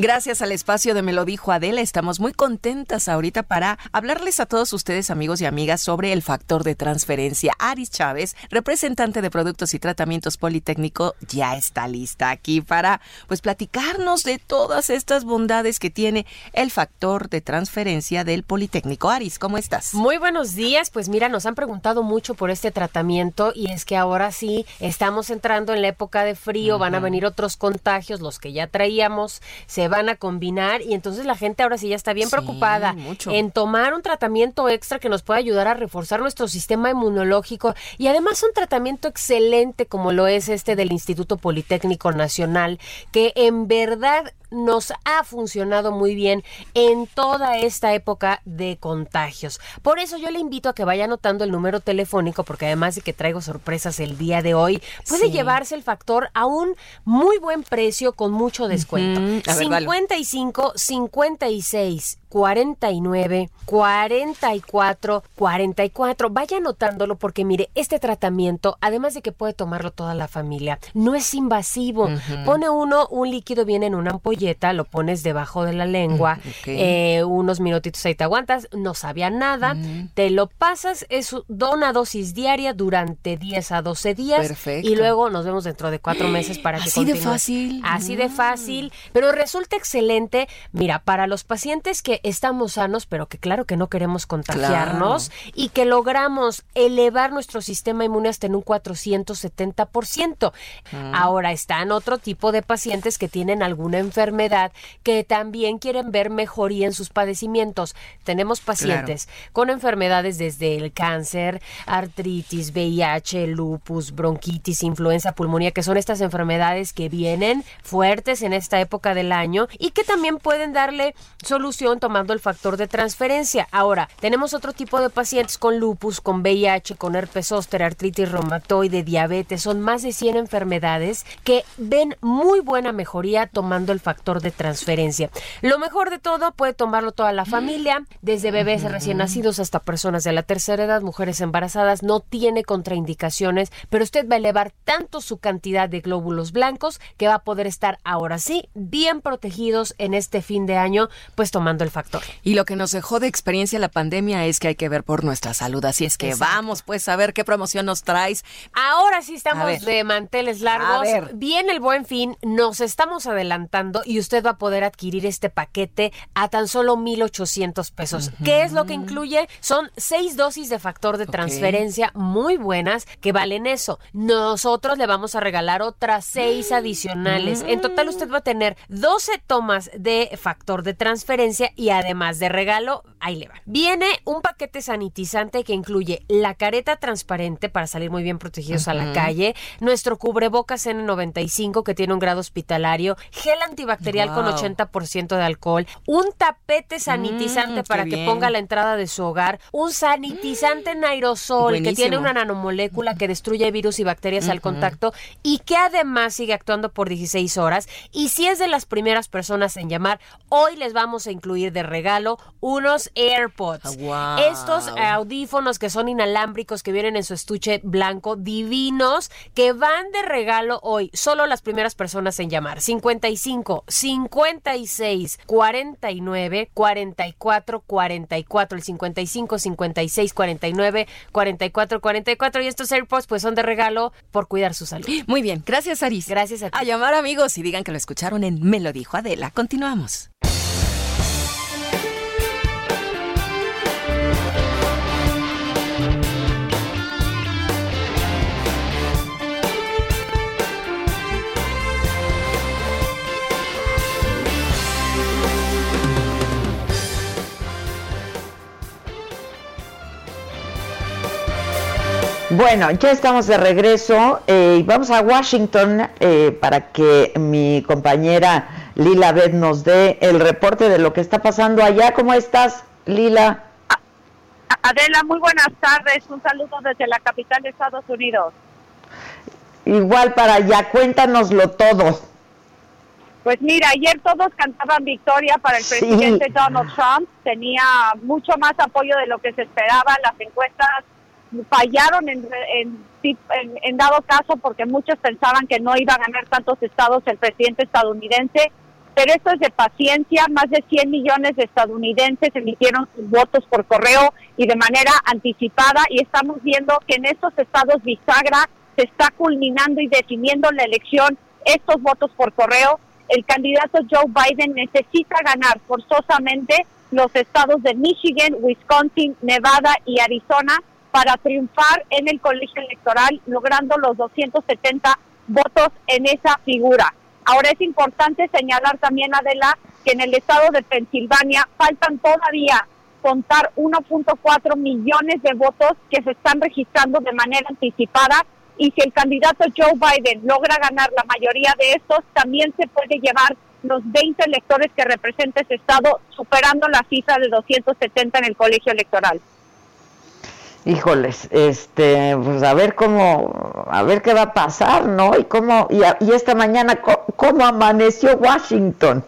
Gracias al espacio de Me lo dijo Adela, estamos muy contentas ahorita para hablarles a todos ustedes, amigos y amigas, sobre el factor de transferencia. Aris Chávez, representante de Productos y Tratamientos Politécnico, ya está lista aquí para pues platicarnos de todas estas bondades que tiene el factor de transferencia del Politécnico. Aris, ¿cómo estás? Muy buenos días. Pues mira, nos han preguntado mucho por este tratamiento y es que ahora sí estamos entrando en la época de frío, van a venir otros contagios, los que ya traíamos, se van a combinar y entonces la gente ahora sí ya está bien preocupada en tomar un tratamiento extra que nos pueda ayudar a reforzar nuestro sistema inmunológico y además un tratamiento excelente como lo es este del Instituto Politécnico Nacional que en verdad nos ha funcionado muy bien en toda esta época de contagios. Por eso yo le invito a que vaya anotando el número telefónico, porque además de que traigo sorpresas el día de hoy, puede llevarse el factor a un muy buen precio con mucho descuento. 55 56 49 44 44. Vaya anotándolo porque mire, este tratamiento, además de que puede tomarlo toda la familia, no es invasivo. Pone uno un líquido bien en una ampolleta, lo pones debajo de la lengua, eh, unos minutitos ahí te aguantas, no sabía nada, te lo pasas, es una dosis diaria durante 10 a 12 días y luego nos vemos dentro de cuatro meses para que Así de fácil. Así de fácil, pero resulta excelente, mira, para los pacientes que estamos sanos, pero que claro que no queremos contagiarnos y que logramos elevar nuestro sistema inmune hasta en un 470%. Mm. Ahora están otro tipo de pacientes que tienen alguna enfermedad que también quieren ver mejoría en sus padecimientos. Tenemos pacientes con enfermedades desde el cáncer, artritis, VIH, lupus, bronquitis, influenza pulmonía, que son estas enfermedades que vienen fuertes en esta época del año y que también pueden darle solución tomando el factor de transferencia. Ahora, tenemos otro tipo de pacientes con lupus, con VIH, con herpes zóster, artritis reumatoide, diabetes. Son más de 100 enfermedades que ven muy buena mejoría tomando el factor de transferencia. Lo mejor de todo, puede tomarlo toda la familia, desde bebés recién nacidos hasta personas de la tercera edad, mujeres embarazadas. No tiene contraindicaciones, pero usted va a elevar tanto su cantidad de glóbulos blancos que va a poder estar ahora sí bien protegidos en este fin de año, pues tomando el factor factor. Y lo que nos dejó de experiencia la pandemia es que hay que ver por nuestra salud. Así es que vamos pues a ver qué promoción nos traes. Ahora sí estamos de manteles largos. Viene el buen fin, nos estamos adelantando y usted va a poder adquirir este paquete a tan solo 1,800 pesos. ¿Qué es lo que incluye? Son seis dosis de factor de transferencia muy buenas que valen eso. Nosotros le vamos a regalar otras seis adicionales. En total usted va a tener 12 tomas de factor de transferencia y además de regalo, ahí le va. Viene un paquete sanitizante que incluye la careta transparente para salir muy bien protegidos a la calle, nuestro cubrebocas N95 que tiene un grado hospitalario, gel antibacterial con Wow. 80% de alcohol, un tapete sanitizante Mm, para qué que bien. ponga la entrada de su hogar, un sanitizante en aerosol que tiene una nanomolécula que destruye virus y bacterias al contacto y que además sigue actuando por 16 horas. Y si es de las primeras personas en llamar, hoy les vamos a incluir de regalo unos AirPods. Wow. Estos audífonos que son inalámbricos, que vienen en su estuche blanco, divinos, que van de regalo hoy. Solo las primeras personas en llamar. 55 56 49 44 44. El 55 56 49 44 44. Y estos AirPods pues son de regalo por cuidar su salud. Muy bien, gracias Aris. Gracias a ti. A llamar amigos y digan que lo escucharon en Me lo dijo Adela. Continuamos. Bueno, ya estamos de regreso eh, y vamos a Washington eh, para que mi compañera Lila Beth nos dé el reporte de lo que está pasando allá. ¿Cómo estás, Lila? Adela, muy buenas tardes. Un saludo desde la capital de Estados Unidos. Igual para allá, cuéntanoslo todo. Pues mira, ayer todos cantaban victoria para el Sí. presidente Donald Trump. Tenía mucho más apoyo de lo que se esperaba. Las encuestas fallaron en, en, en- en dado caso porque muchos pensaban que no iba a ganar tantos estados el presidente estadounidense. Pero esto es de paciencia. Más de 100 millones de estadounidenses emitieron sus votos por correo y de manera anticipada. Y estamos viendo que en estos estados bisagra se está culminando y definiendo la elección estos votos por correo. El candidato Joe Biden necesita ganar forzosamente los estados de Michigan, Wisconsin, Nevada y Arizona para triunfar en el colegio electoral, logrando los 270 votos en esa figura. Ahora es importante señalar también, Adela, que en el estado de Pensilvania faltan todavía contar 1.4 millones de votos que se están registrando de manera anticipada y si el candidato Joe Biden logra ganar la mayoría de estos, también se puede llevar los 20 electores que representa ese estado, superando la cifra de 270 en el colegio electoral. Híjoles, este, pues a ver cómo, a ver qué va a pasar, ¿no? Y cómo, y, a- y esta mañana, co- ¿cómo, amaneció Washington?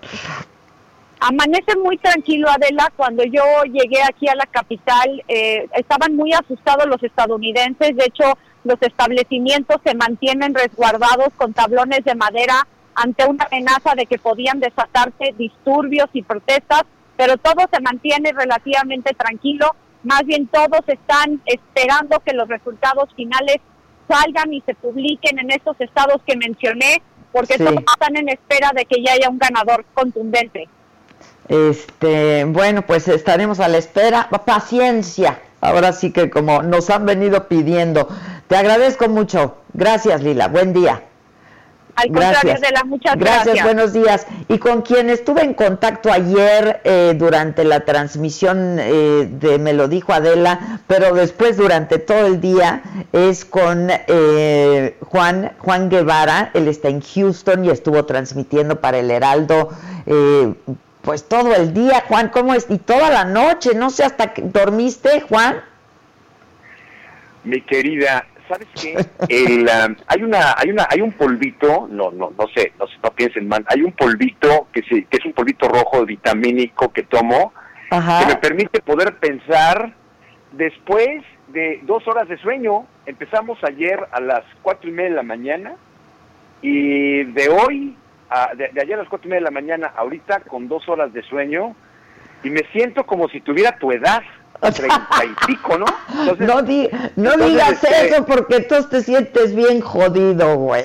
Amanece muy tranquilo, Adela. Cuando yo llegué aquí a la capital, eh, estaban muy asustados los estadounidenses. De hecho, los establecimientos se mantienen resguardados con tablones de madera ante una amenaza de que podían desatarse disturbios y protestas, pero todo se mantiene relativamente tranquilo. Más bien todos están esperando que los resultados finales salgan y se publiquen en estos estados que mencioné, porque Sí. todos están en espera de que ya haya un ganador contundente. Este, bueno, pues estaremos a la espera. Paciencia. Ahora sí que como nos han venido pidiendo. Te agradezco mucho. Gracias, Lila. Buen día. Al contrario, Adela, muchas gracias. buenos días. Y con quien estuve en contacto ayer eh, durante la transmisión eh, de Me lo dijo Adela, pero después durante todo el día es con eh, Juan, Juan Guevara. Él está en Houston y estuvo transmitiendo para el Heraldo. eh, pues todo el día, Juan, ¿cómo es? Y toda la noche, no sé hasta que dormiste, Juan. Mi querida, ¿sabes qué? El, um, hay una, hay una, hay un polvito, no, no, no sé, no, sé, no piensen mal, hay un polvito que, se, que es un polvito rojo vitamínico que tomo, que me permite poder pensar después de dos horas de sueño. Empezamos ayer a las cuatro y media de la mañana y de hoy, a- de, de ayer a las cuatro y media de la mañana, ahorita con dos horas de sueño, y me siento como si tuviera tu edad, treinta y pico, ¿no? no di, no digas este, eso porque entonces te sientes bien jodido, güey.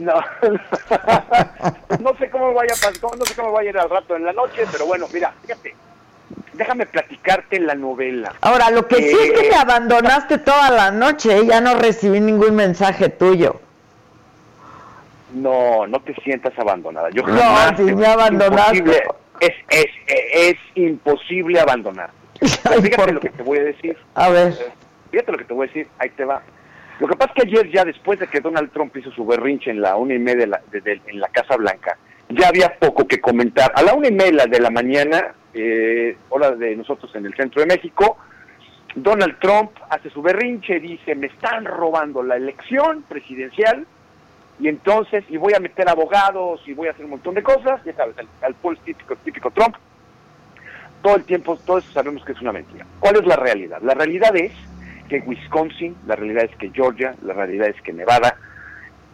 No, no sé cómo vaya a no sé cómo vaya a ir al rato en la noche, pero bueno, mira, fíjate, déjame platicarte la novela. Ahora, lo que sí es que me eh, abandonaste toda la noche, ya no recibí ningún mensaje tuyo. No, no te sientas abandonada. Yo no, si me abandonaste. Es, es, es, imposible abandonar. Fíjate lo que te voy a decir. A ver. Fíjate lo que te voy a decir, ahí te va. Lo que pasa es que ayer ya después de que Donald Trump hizo su berrinche en la una y media de en la Casa Blanca, ya había poco que comentar. A la una y media de la mañana, eh, hora de nosotros en el centro de México, Donald Trump hace su berrinche, dice, me están robando la elección presidencial, y entonces, y voy a meter abogados, y voy a hacer un montón de cosas, ya sabes, al, al típico, típico Trump, todo el tiempo, todos sabemos que es una mentira. ¿Cuál es la realidad? La realidad es que Wisconsin, la realidad es que Georgia, la realidad es que Nevada,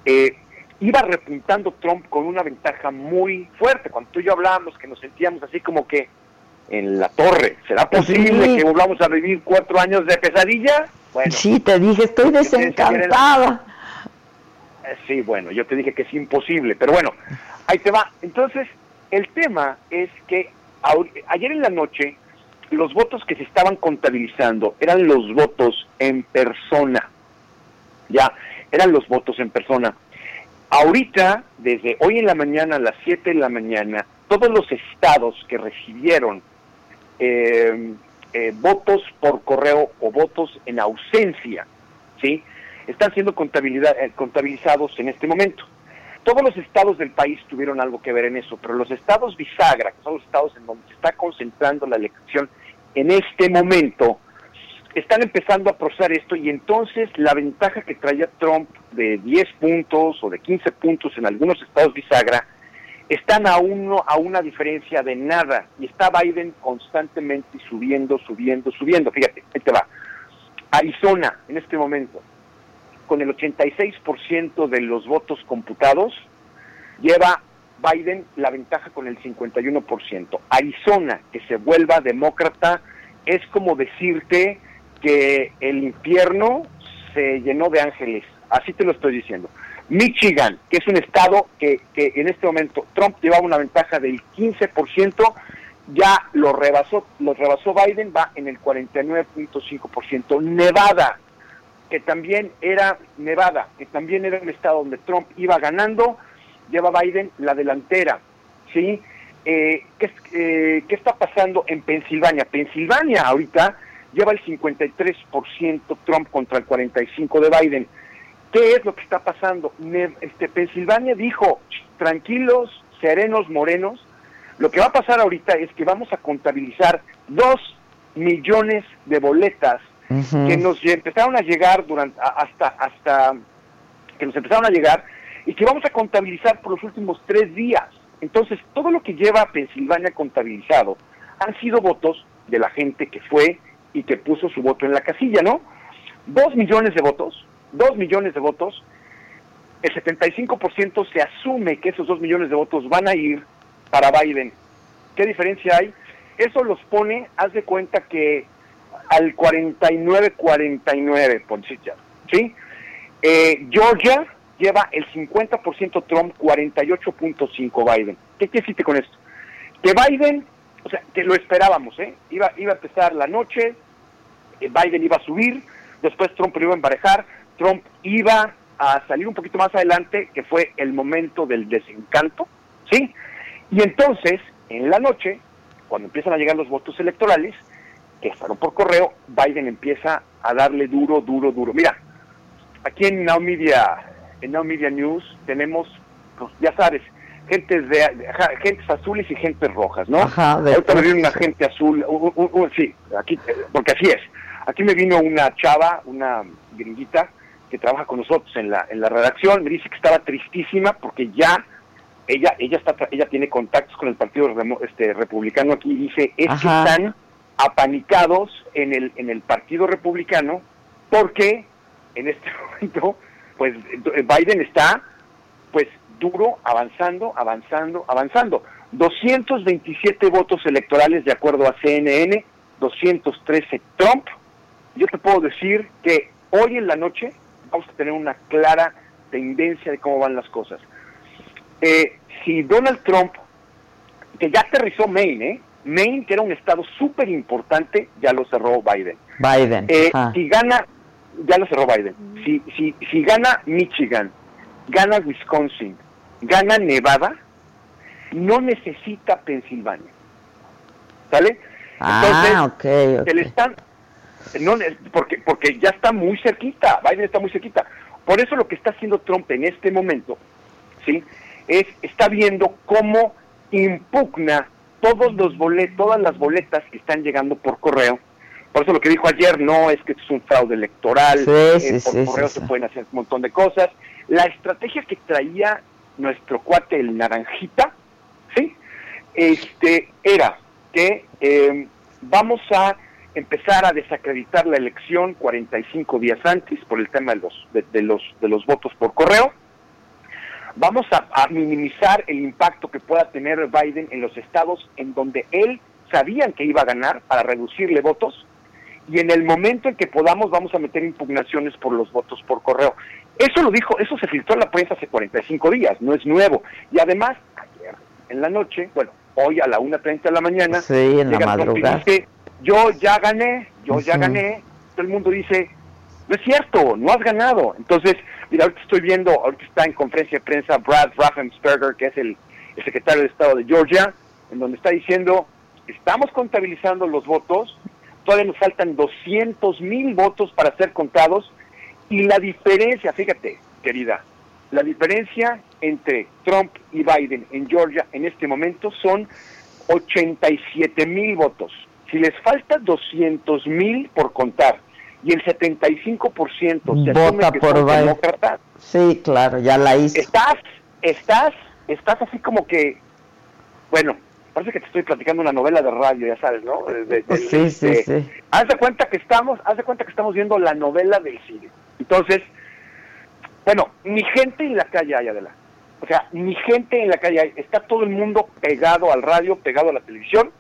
eh, iba repuntando Trump con una ventaja muy fuerte. Cuando tú y yo hablábamos que nos sentíamos así como que en la torre, ¿será posible que volvamos a vivir cuatro años de pesadilla? Bueno, sí, te dije, estoy desencantada. Eh, sí, bueno, yo te dije que es imposible, pero bueno, ahí te va. Entonces, el tema es que ayer en la noche los votos que se estaban contabilizando eran los votos en persona. Ya, eran los votos en persona. Ahorita, desde hoy en la mañana a las 7 de la mañana, todos los estados que recibieron eh, eh, votos por correo o votos en ausencia, ¿sí? Están siendo eh, contabilizados en este momento. Todos los estados del país tuvieron algo que ver en eso, pero los estados bisagra, que son los estados en donde se está concentrando la elección en este momento, están empezando a procesar esto y entonces la ventaja que traía Trump de 10 puntos o de 15 puntos en algunos estados bisagra están a uno a una diferencia de nada y está Biden constantemente subiendo, subiendo, subiendo. Fíjate, ahí te va. Arizona en este momento con el 86% de los votos computados, lleva Biden la ventaja con el 51%. Arizona, que se vuelva demócrata, es como decirte que el infierno se llenó de ángeles. Así te lo estoy diciendo. Michigan, que es un estado que, que en este momento Trump llevaba una ventaja del 15%, ya lo rebasó, lo rebasó Biden, va en el 49.5%. Nevada, que también era Nevada, que también era un estado donde Trump iba ganando, lleva Biden la delantera, ¿sí? Eh, ¿qué, eh, ¿Qué está pasando en Pensilvania? Pensilvania ahorita lleva el 53% Trump contra el 45% de Biden. ¿Qué es lo que está pasando? Este, Pensilvania dijo, tranquilos, serenos, morenos, lo que va a pasar ahorita es que vamos a contabilizar dos millones de boletas que nos empezaron a llegar durante hasta hasta que nos empezaron a llegar y que vamos a contabilizar por los últimos tres días. Entonces, todo lo que lleva a Pensilvania contabilizado han sido votos de la gente que fue y que puso su voto en la casilla, ¿no? Dos millones de votos, dos millones de votos, el 75% se asume que esos dos millones de votos van a ir para Biden. ¿Qué diferencia hay? Eso los pone, haz de cuenta que al 49-49, por ¿sí? Eh, Georgia lleva el 50% Trump, 48.5 Biden. ¿Qué quiere con esto? Que Biden, o sea, que lo esperábamos, ¿eh? Iba, iba a empezar la noche, eh, Biden iba a subir, después Trump lo iba a emparejar, Trump iba a salir un poquito más adelante, que fue el momento del desencanto, ¿sí? Y entonces, en la noche, cuando empiezan a llegar los votos electorales, por correo, Biden empieza a darle duro, duro, duro. Mira, aquí en Now Media, en Now Media News tenemos, pues, ya sabes, gentes de, gentes azules y gentes rojas, ¿no? Ajá, Ahorita me vino una gente azul, sí, aquí, porque así es. Aquí me vino una chava, una gringuita que trabaja con nosotros en la en la redacción, me dice que estaba tristísima porque ya ella ella está ella tiene contactos con el partido este republicano aquí y dice es que están apanicados en el, en el Partido Republicano porque en este momento pues Biden está pues duro avanzando, avanzando, avanzando. 227 votos electorales de acuerdo a CNN, 213 Trump. Yo te puedo decir que hoy en la noche vamos a tener una clara tendencia de cómo van las cosas. Eh, si Donald Trump, que ya aterrizó Maine, ¿eh? Maine, que era un estado súper importante, ya lo cerró Biden. Biden. Eh, si gana, ya lo cerró Biden. Si, si, si gana Michigan, gana Wisconsin, gana Nevada, no necesita Pensilvania. ¿Sale? Ah, Entonces, se le están, no, porque, porque ya está muy cerquita, Biden está muy cerquita. Por eso lo que está haciendo Trump en este momento, ¿sí? Es, está viendo cómo impugna todos los boletos, todas las boletas que están llegando por correo. Por eso lo que dijo ayer no es que es un fraude electoral, eh, por correo se pueden hacer un montón de cosas. La estrategia que traía nuestro cuate el naranjita, ¿sí? Este, era que eh, vamos a empezar a desacreditar la elección 45 días antes por el tema de los, de, los, de los votos por correo. Vamos a, a, minimizar el impacto que pueda tener Biden en los estados en donde él sabían que iba a ganar para reducirle votos y en el momento en que podamos vamos a meter impugnaciones por los votos por correo. Eso lo dijo, eso se filtró en la prensa hace 45 días, no es nuevo. Y además, ayer en la noche, bueno, hoy a la 1.30 de la mañana, sí, en la madrugada. Dice, yo ya gané, yo ya gané. Todo el mundo dice, no es cierto, no has ganado. Entonces, mira, ahorita estoy viendo, ahorita está en conferencia de prensa Brad Raffensperger, que es el, el secretario de Estado de Georgia, en donde está diciendo, estamos contabilizando los votos, todavía nos faltan 200 mil votos para ser contados, y la diferencia, fíjate, querida, la diferencia entre Trump y Biden en Georgia en este momento son 87 mil votos. Si les falta 200 mil por contar y el 75% se vota que por demócratas, Sí, claro, ya la hizo. estás, estás, estás así como que, bueno, parece que te estoy platicando una novela de radio, ya sabes, ¿no? De- de- de- Sí, sí, sí. Haz de cuenta que estamos, haz de cuenta que estamos viendo la novela del cine. Entonces, bueno, mi gente en la calle hay, Adela. O sea, mi gente en la calle hay. Está todo el mundo pegado al radio, pegado a la televisión,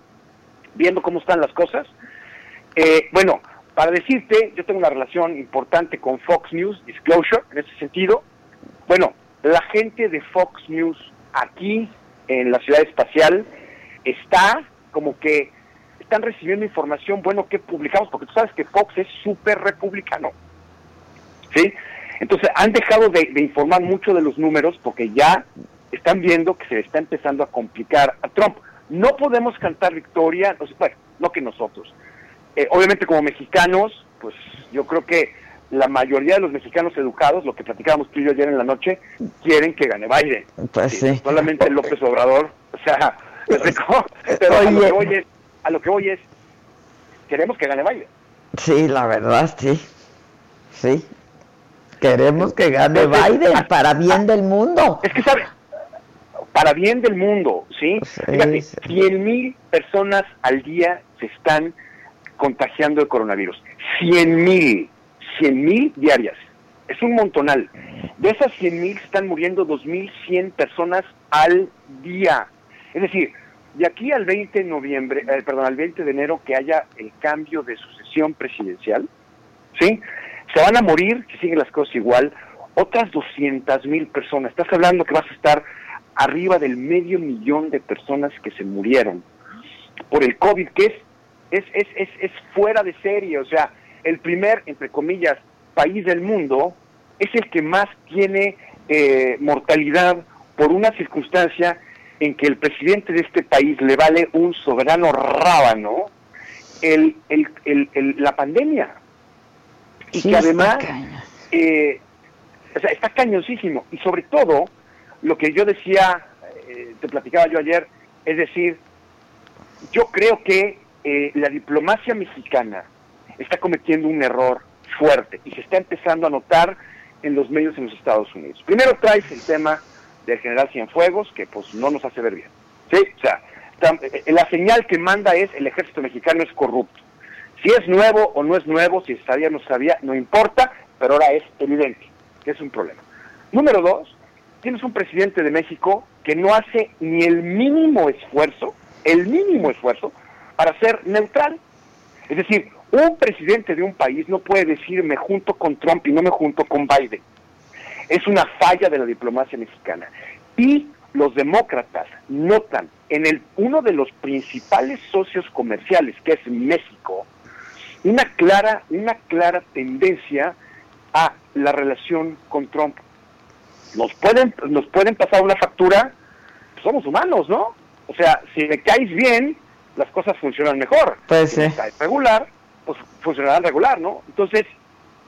viendo cómo están las cosas. Eh, bueno, para decirte, yo tengo una relación importante con Fox News, Disclosure, en ese sentido. Bueno, la gente de Fox News aquí en la ciudad espacial está como que están recibiendo información, bueno, que publicamos, porque tú sabes que Fox es súper republicano. ¿Sí? Entonces han dejado de, informar mucho de los números porque ya están viendo que se está empezando a complicar a Trump. No podemos cantar victoria, bueno, no que nosotros. Eh, obviamente como mexicanos, pues yo creo que la mayoría de los mexicanos educados, lo que platicábamos tú y yo ayer en la noche, quieren que gane Biden. Pues sí. Solamente López Obrador, o sea. Pero a lo, que voy es, a lo que voy es, queremos que gane Biden. Sí, la verdad, sí. Sí. Queremos que gane Entonces, Biden para bien del mundo. Es que sabe, para bien del mundo, ¿sí? Fíjate, 100 mil personas al día se están contagiando de coronavirus. 100 mil, 100 mil diarias. Es un montonal. De esas 100 mil están muriendo 2.100 personas al día. Es decir, de aquí al 20 de noviembre, eh, perdón, al 20 de enero que haya el cambio de sucesión presidencial, ¿sí? Se van a morir, si siguen las cosas igual, otras 200 mil personas. Estás hablando que vas a estar arriba del medio millón de personas que se murieron por el COVID, que es, es, es, es, es fuera de serie. O sea, el primer, entre comillas, país del mundo es el que más tiene eh, mortalidad por una circunstancia en que el presidente de este país le vale un soberano rábano el, el, el, la pandemia. Y Sí, que está además, cañón. eh, o sea, está cañosísimo. Y sobre todo, lo que yo decía, eh, te platicaba yo ayer, es decir, yo creo que eh, la diplomacia mexicana está cometiendo un error fuerte y se está empezando a notar en los medios en los Estados Unidos. Primero traes el tema del general Cienfuegos, que pues no nos hace ver bien. eh, la señal que manda es el ejército mexicano es corrupto. Si es nuevo o no es nuevo, si sabía o no sabía, no importa, pero ahora es evidente que es un problema. Número dos, tienes un presidente de México que no hace ni el mínimo esfuerzo, el mínimo esfuerzo, para ser neutral. Es decir, un presidente de un país no puede decir me junto con Trump y no me junto con Biden. Es una falla de la diplomacia mexicana. Y los demócratas notan en el, uno de los principales socios comerciales, que es México, una clara, una clara tendencia a la relación con Trump. Nos pueden, nos pueden pasar una factura, pues somos humanos, ¿no? O sea, si me caes bien, las cosas funcionan mejor. Pues si me caes regular, pues funcionarán regular, ¿no? Entonces,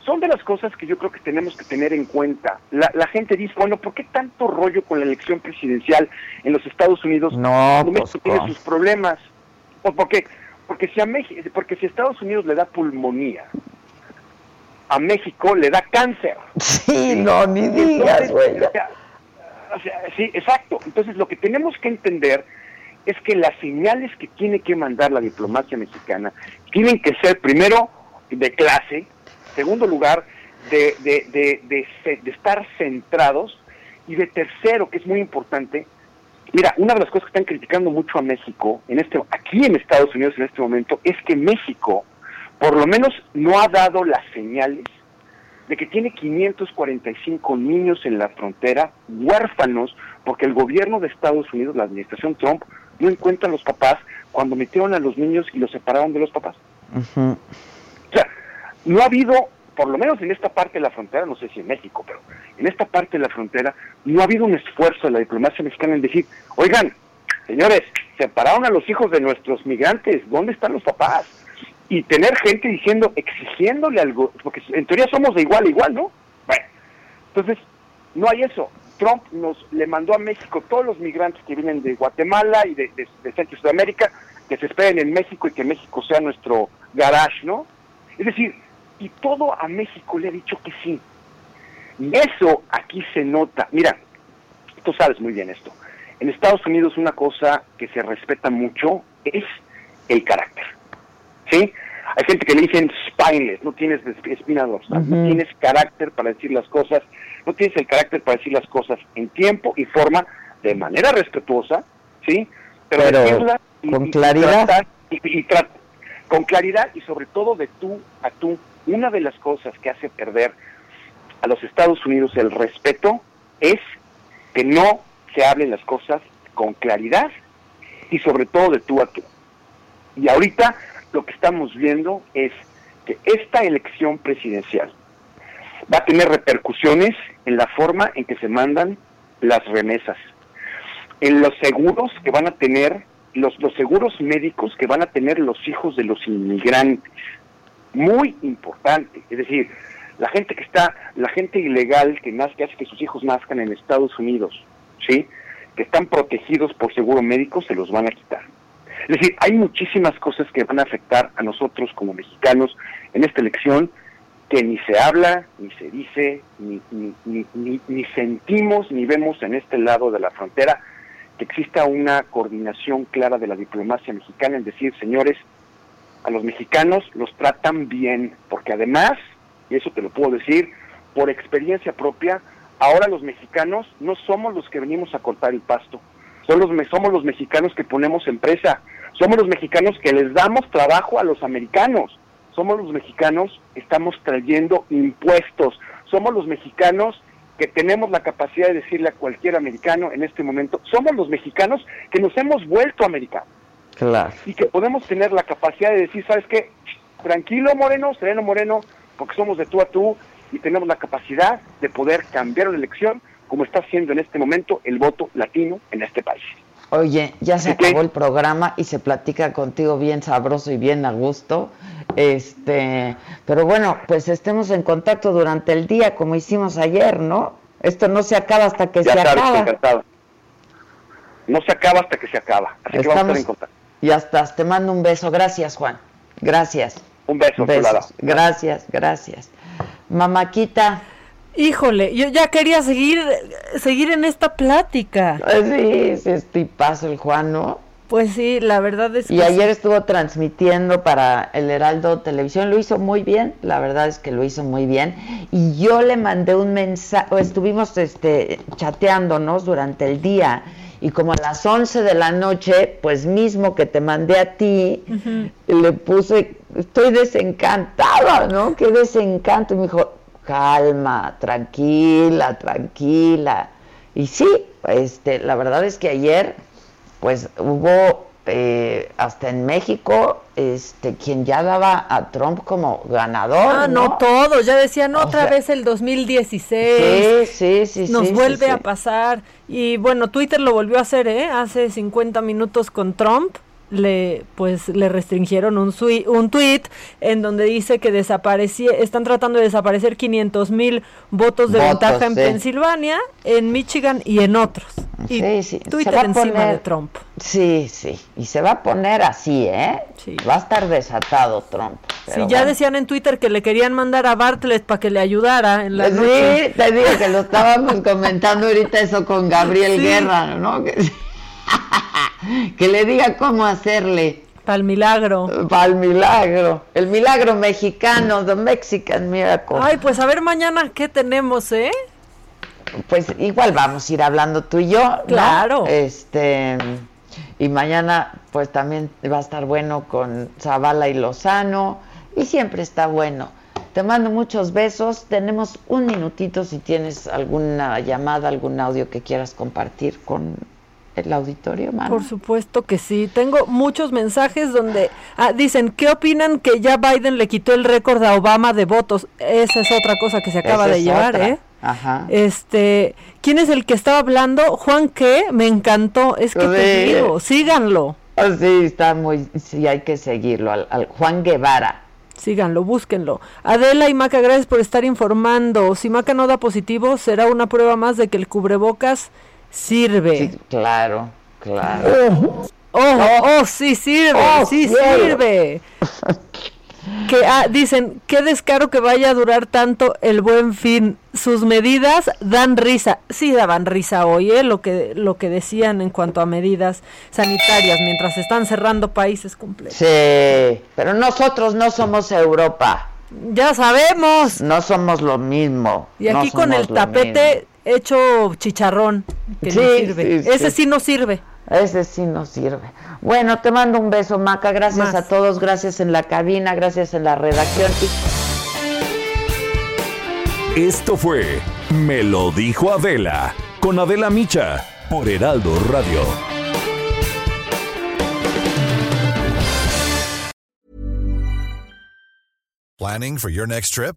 son de las cosas que yo creo que tenemos que tener en cuenta. La, la gente dice, bueno, ¿por qué tanto rollo con la elección presidencial en los Estados Unidos? No, México pues, tiene ¿cómo? sus problemas. ¿O por qué? Porque si a México, porque si a Estados Unidos le da pulmonía, a México le da cáncer. Sí, no, ni digas, güey. o sea, o sea, sí, exacto. Entonces, lo que tenemos que entender es que las señales que tiene que mandar la diplomacia mexicana tienen que ser, primero, de clase, segundo lugar, de, de, de, de, estar centrados, y de tercero, que es muy importante, mira, una de las cosas que están criticando mucho a México, en este, aquí en Estados Unidos en este momento, es que México, por lo menos, no ha dado las señales de que tiene 545 niños en la frontera, huérfanos, porque el gobierno de Estados Unidos, la administración Trump, no encuentra a los papás cuando metieron a los niños y los separaron de los papás. O sea, no ha habido, por lo menos en esta parte de la frontera, no sé si en México, pero en esta parte de la frontera, no ha habido un esfuerzo de la diplomacia mexicana en decir, oigan, señores, separaron a los hijos de nuestros migrantes, ¿dónde están los papás? Y tener gente diciendo, exigiéndole algo, porque en teoría somos de igual a igual, ¿no? Bueno, entonces, no hay eso. Trump nos le mandó a México todos los migrantes que vienen de Guatemala y de, Centro y Sudamérica, que se esperen en México y que México sea nuestro garage, ¿no? Es decir, y todo a México le ha dicho que sí. Y eso aquí se nota. Mira, tú sabes muy bien esto. En Estados Unidos una cosa que se respeta mucho es el carácter. ¿Sí? Hay gente que le dicen spineless, no tienes espina dorsal, no tienes carácter para decir las cosas, no tienes el carácter para decir las cosas en tiempo y forma, de manera respetuosa, ¿sí? Pero, Pero y- con y claridad. tratar- y- con claridad y sobre todo de tú a tú. Una de las cosas que hace perder a los Estados Unidos el respeto es que no se hablen las cosas con claridad y sobre todo de tú a tú. Y ahorita lo que estamos viendo es que esta elección presidencial va a tener repercusiones en la forma en que se mandan las remesas, en los seguros que van a tener, los, los seguros médicos que van a tener los hijos de los inmigrantes. Muy importante. Es decir, la gente que está, la gente ilegal que, nace, que hace que sus hijos nazcan en Estados Unidos, ¿sí? Que están protegidos por seguro médico, se los van a quitar. Es decir, hay muchísimas cosas que van a afectar a nosotros como mexicanos en esta elección que ni se habla, ni se dice, ni, ni, ni, ni, sentimos, ni vemos en este lado de la frontera que exista una coordinación clara de la diplomacia mexicana en decir, señores, a los mexicanos los tratan bien, porque además, y eso te lo puedo decir, por experiencia propia, ahora los mexicanos no somos los que venimos a cortar el pasto, son los, somos los mexicanos que ponemos empresa, somos los mexicanos que les damos trabajo a los americanos, somos los mexicanos que estamos trayendo impuestos, somos los mexicanos que tenemos la capacidad de decirle a cualquier americano en este momento, somos los mexicanos que nos hemos vuelto americanos Claro. y que podemos tener la capacidad de decir, ¿sabes qué? Tranquilo, Moreno, sereno, Moreno, porque somos de tú a tú y tenemos la capacidad de poder cambiar una elección como está haciendo en este momento el voto latino en este país. Oye, ya se acabó el programa y se platica contigo bien sabroso y bien a gusto. Este, pero bueno, pues estemos en contacto durante el día como hicimos ayer, ¿no? Esto no se acaba hasta que ya se sabes, acaba. encantado. No se acaba hasta que se acaba, así que vamos a estar en contacto. Y hasta te mando un beso. Gracias, Juan. Gracias. Un beso, Besos. Gracias, gracias. Mamaquita. Híjole, yo ya quería seguir, seguir en esta plática. Sí, sí, es tipazo el Juan, ¿no? Pues sí, la verdad es que Y sí. ayer estuvo transmitiendo para el Heraldo Televisión, lo hizo muy bien, la verdad es que lo hizo muy bien. Y yo le mandé un mensaje, estuvimos este, chateándonos durante el día y como a las 11 de la noche, pues mismo que te mandé a ti, le puse, estoy desencantada, ¿no? Qué desencanto. Y me dijo, calma, tranquila, tranquila. Y sí, este, la verdad es que ayer, pues hubo eh, hasta en México, este, quien ya daba a Trump como ganador. Ah, no, todos, ya decían otra vez el 2016. Sí, sí, sí. Nos vuelve a pasar. Y bueno, Twitter lo volvió a hacer, ¿eh? Hace 50 minutos con Trump le pues le restringieron un, un tweet en donde dice que están tratando de desaparecer 500 mil votos de ventaja en Pensilvania, en Michigan y en otros. Y sí, Twitter encima de Trump. Sí, sí, y se va a poner así, ¿eh? Va a estar desatado Trump. Sí, ya decían en Twitter que le querían mandar a Bartlett para que le ayudara en la Sí, te digo que lo estábamos comentando ahorita eso con Gabriel Guerra, ¿no? que le diga cómo hacerle. Para el milagro. Para el milagro. El milagro mexicano, the Mexican miracle. Ay, pues a ver mañana qué tenemos, ¿eh? Pues igual vamos a ir hablando tú y yo. Claro. Este. Y mañana, pues también va a estar bueno con Zavala y Lozano. Y siempre está bueno. Te mando muchos besos. Tenemos un minutito si tienes alguna llamada, algún audio que quieras compartir con el auditorio, mano. Por supuesto que sí. Tengo muchos mensajes donde ah, dicen, ¿qué opinan que ya Biden le quitó el récord a Obama de votos? Esa es otra cosa que se acaba de llevar, ¿eh? Ajá. Este, ¿quién es el que estaba hablando? Juan, ¿qué? Me encantó. Es que te digo, síganlo. Oh, sí, está muy, sí, hay que seguirlo. Al, Juan Guevara. Síganlo, búsquenlo. Adela y Maca, gracias por estar informando. Si Maca no da positivo, será una prueba más de que el cubrebocas sirve. Sí, claro, claro. Oh, oh, oh, sí sirve, oh, sí sirve. que ah, dicen, qué descaro que vaya a durar tanto el buen fin. Sus medidas dan risa. Sí daban risa hoy, ¿eh? lo que lo que decían en cuanto a medidas sanitarias mientras están cerrando países completos. Sí, pero nosotros no somos Europa. Ya sabemos. No somos lo mismo. Y aquí con el tapete hecho chicharrón, que no sirve. Ese sí. no sirve. Ese sí no sirve. Bueno, te mando un beso, Maca. Gracias a todos. Gracias en la cabina, gracias en la redacción. Esto fue Me lo dijo Adela, con Adela Micha, por Heraldo Radio. ¿Planning for your next trip?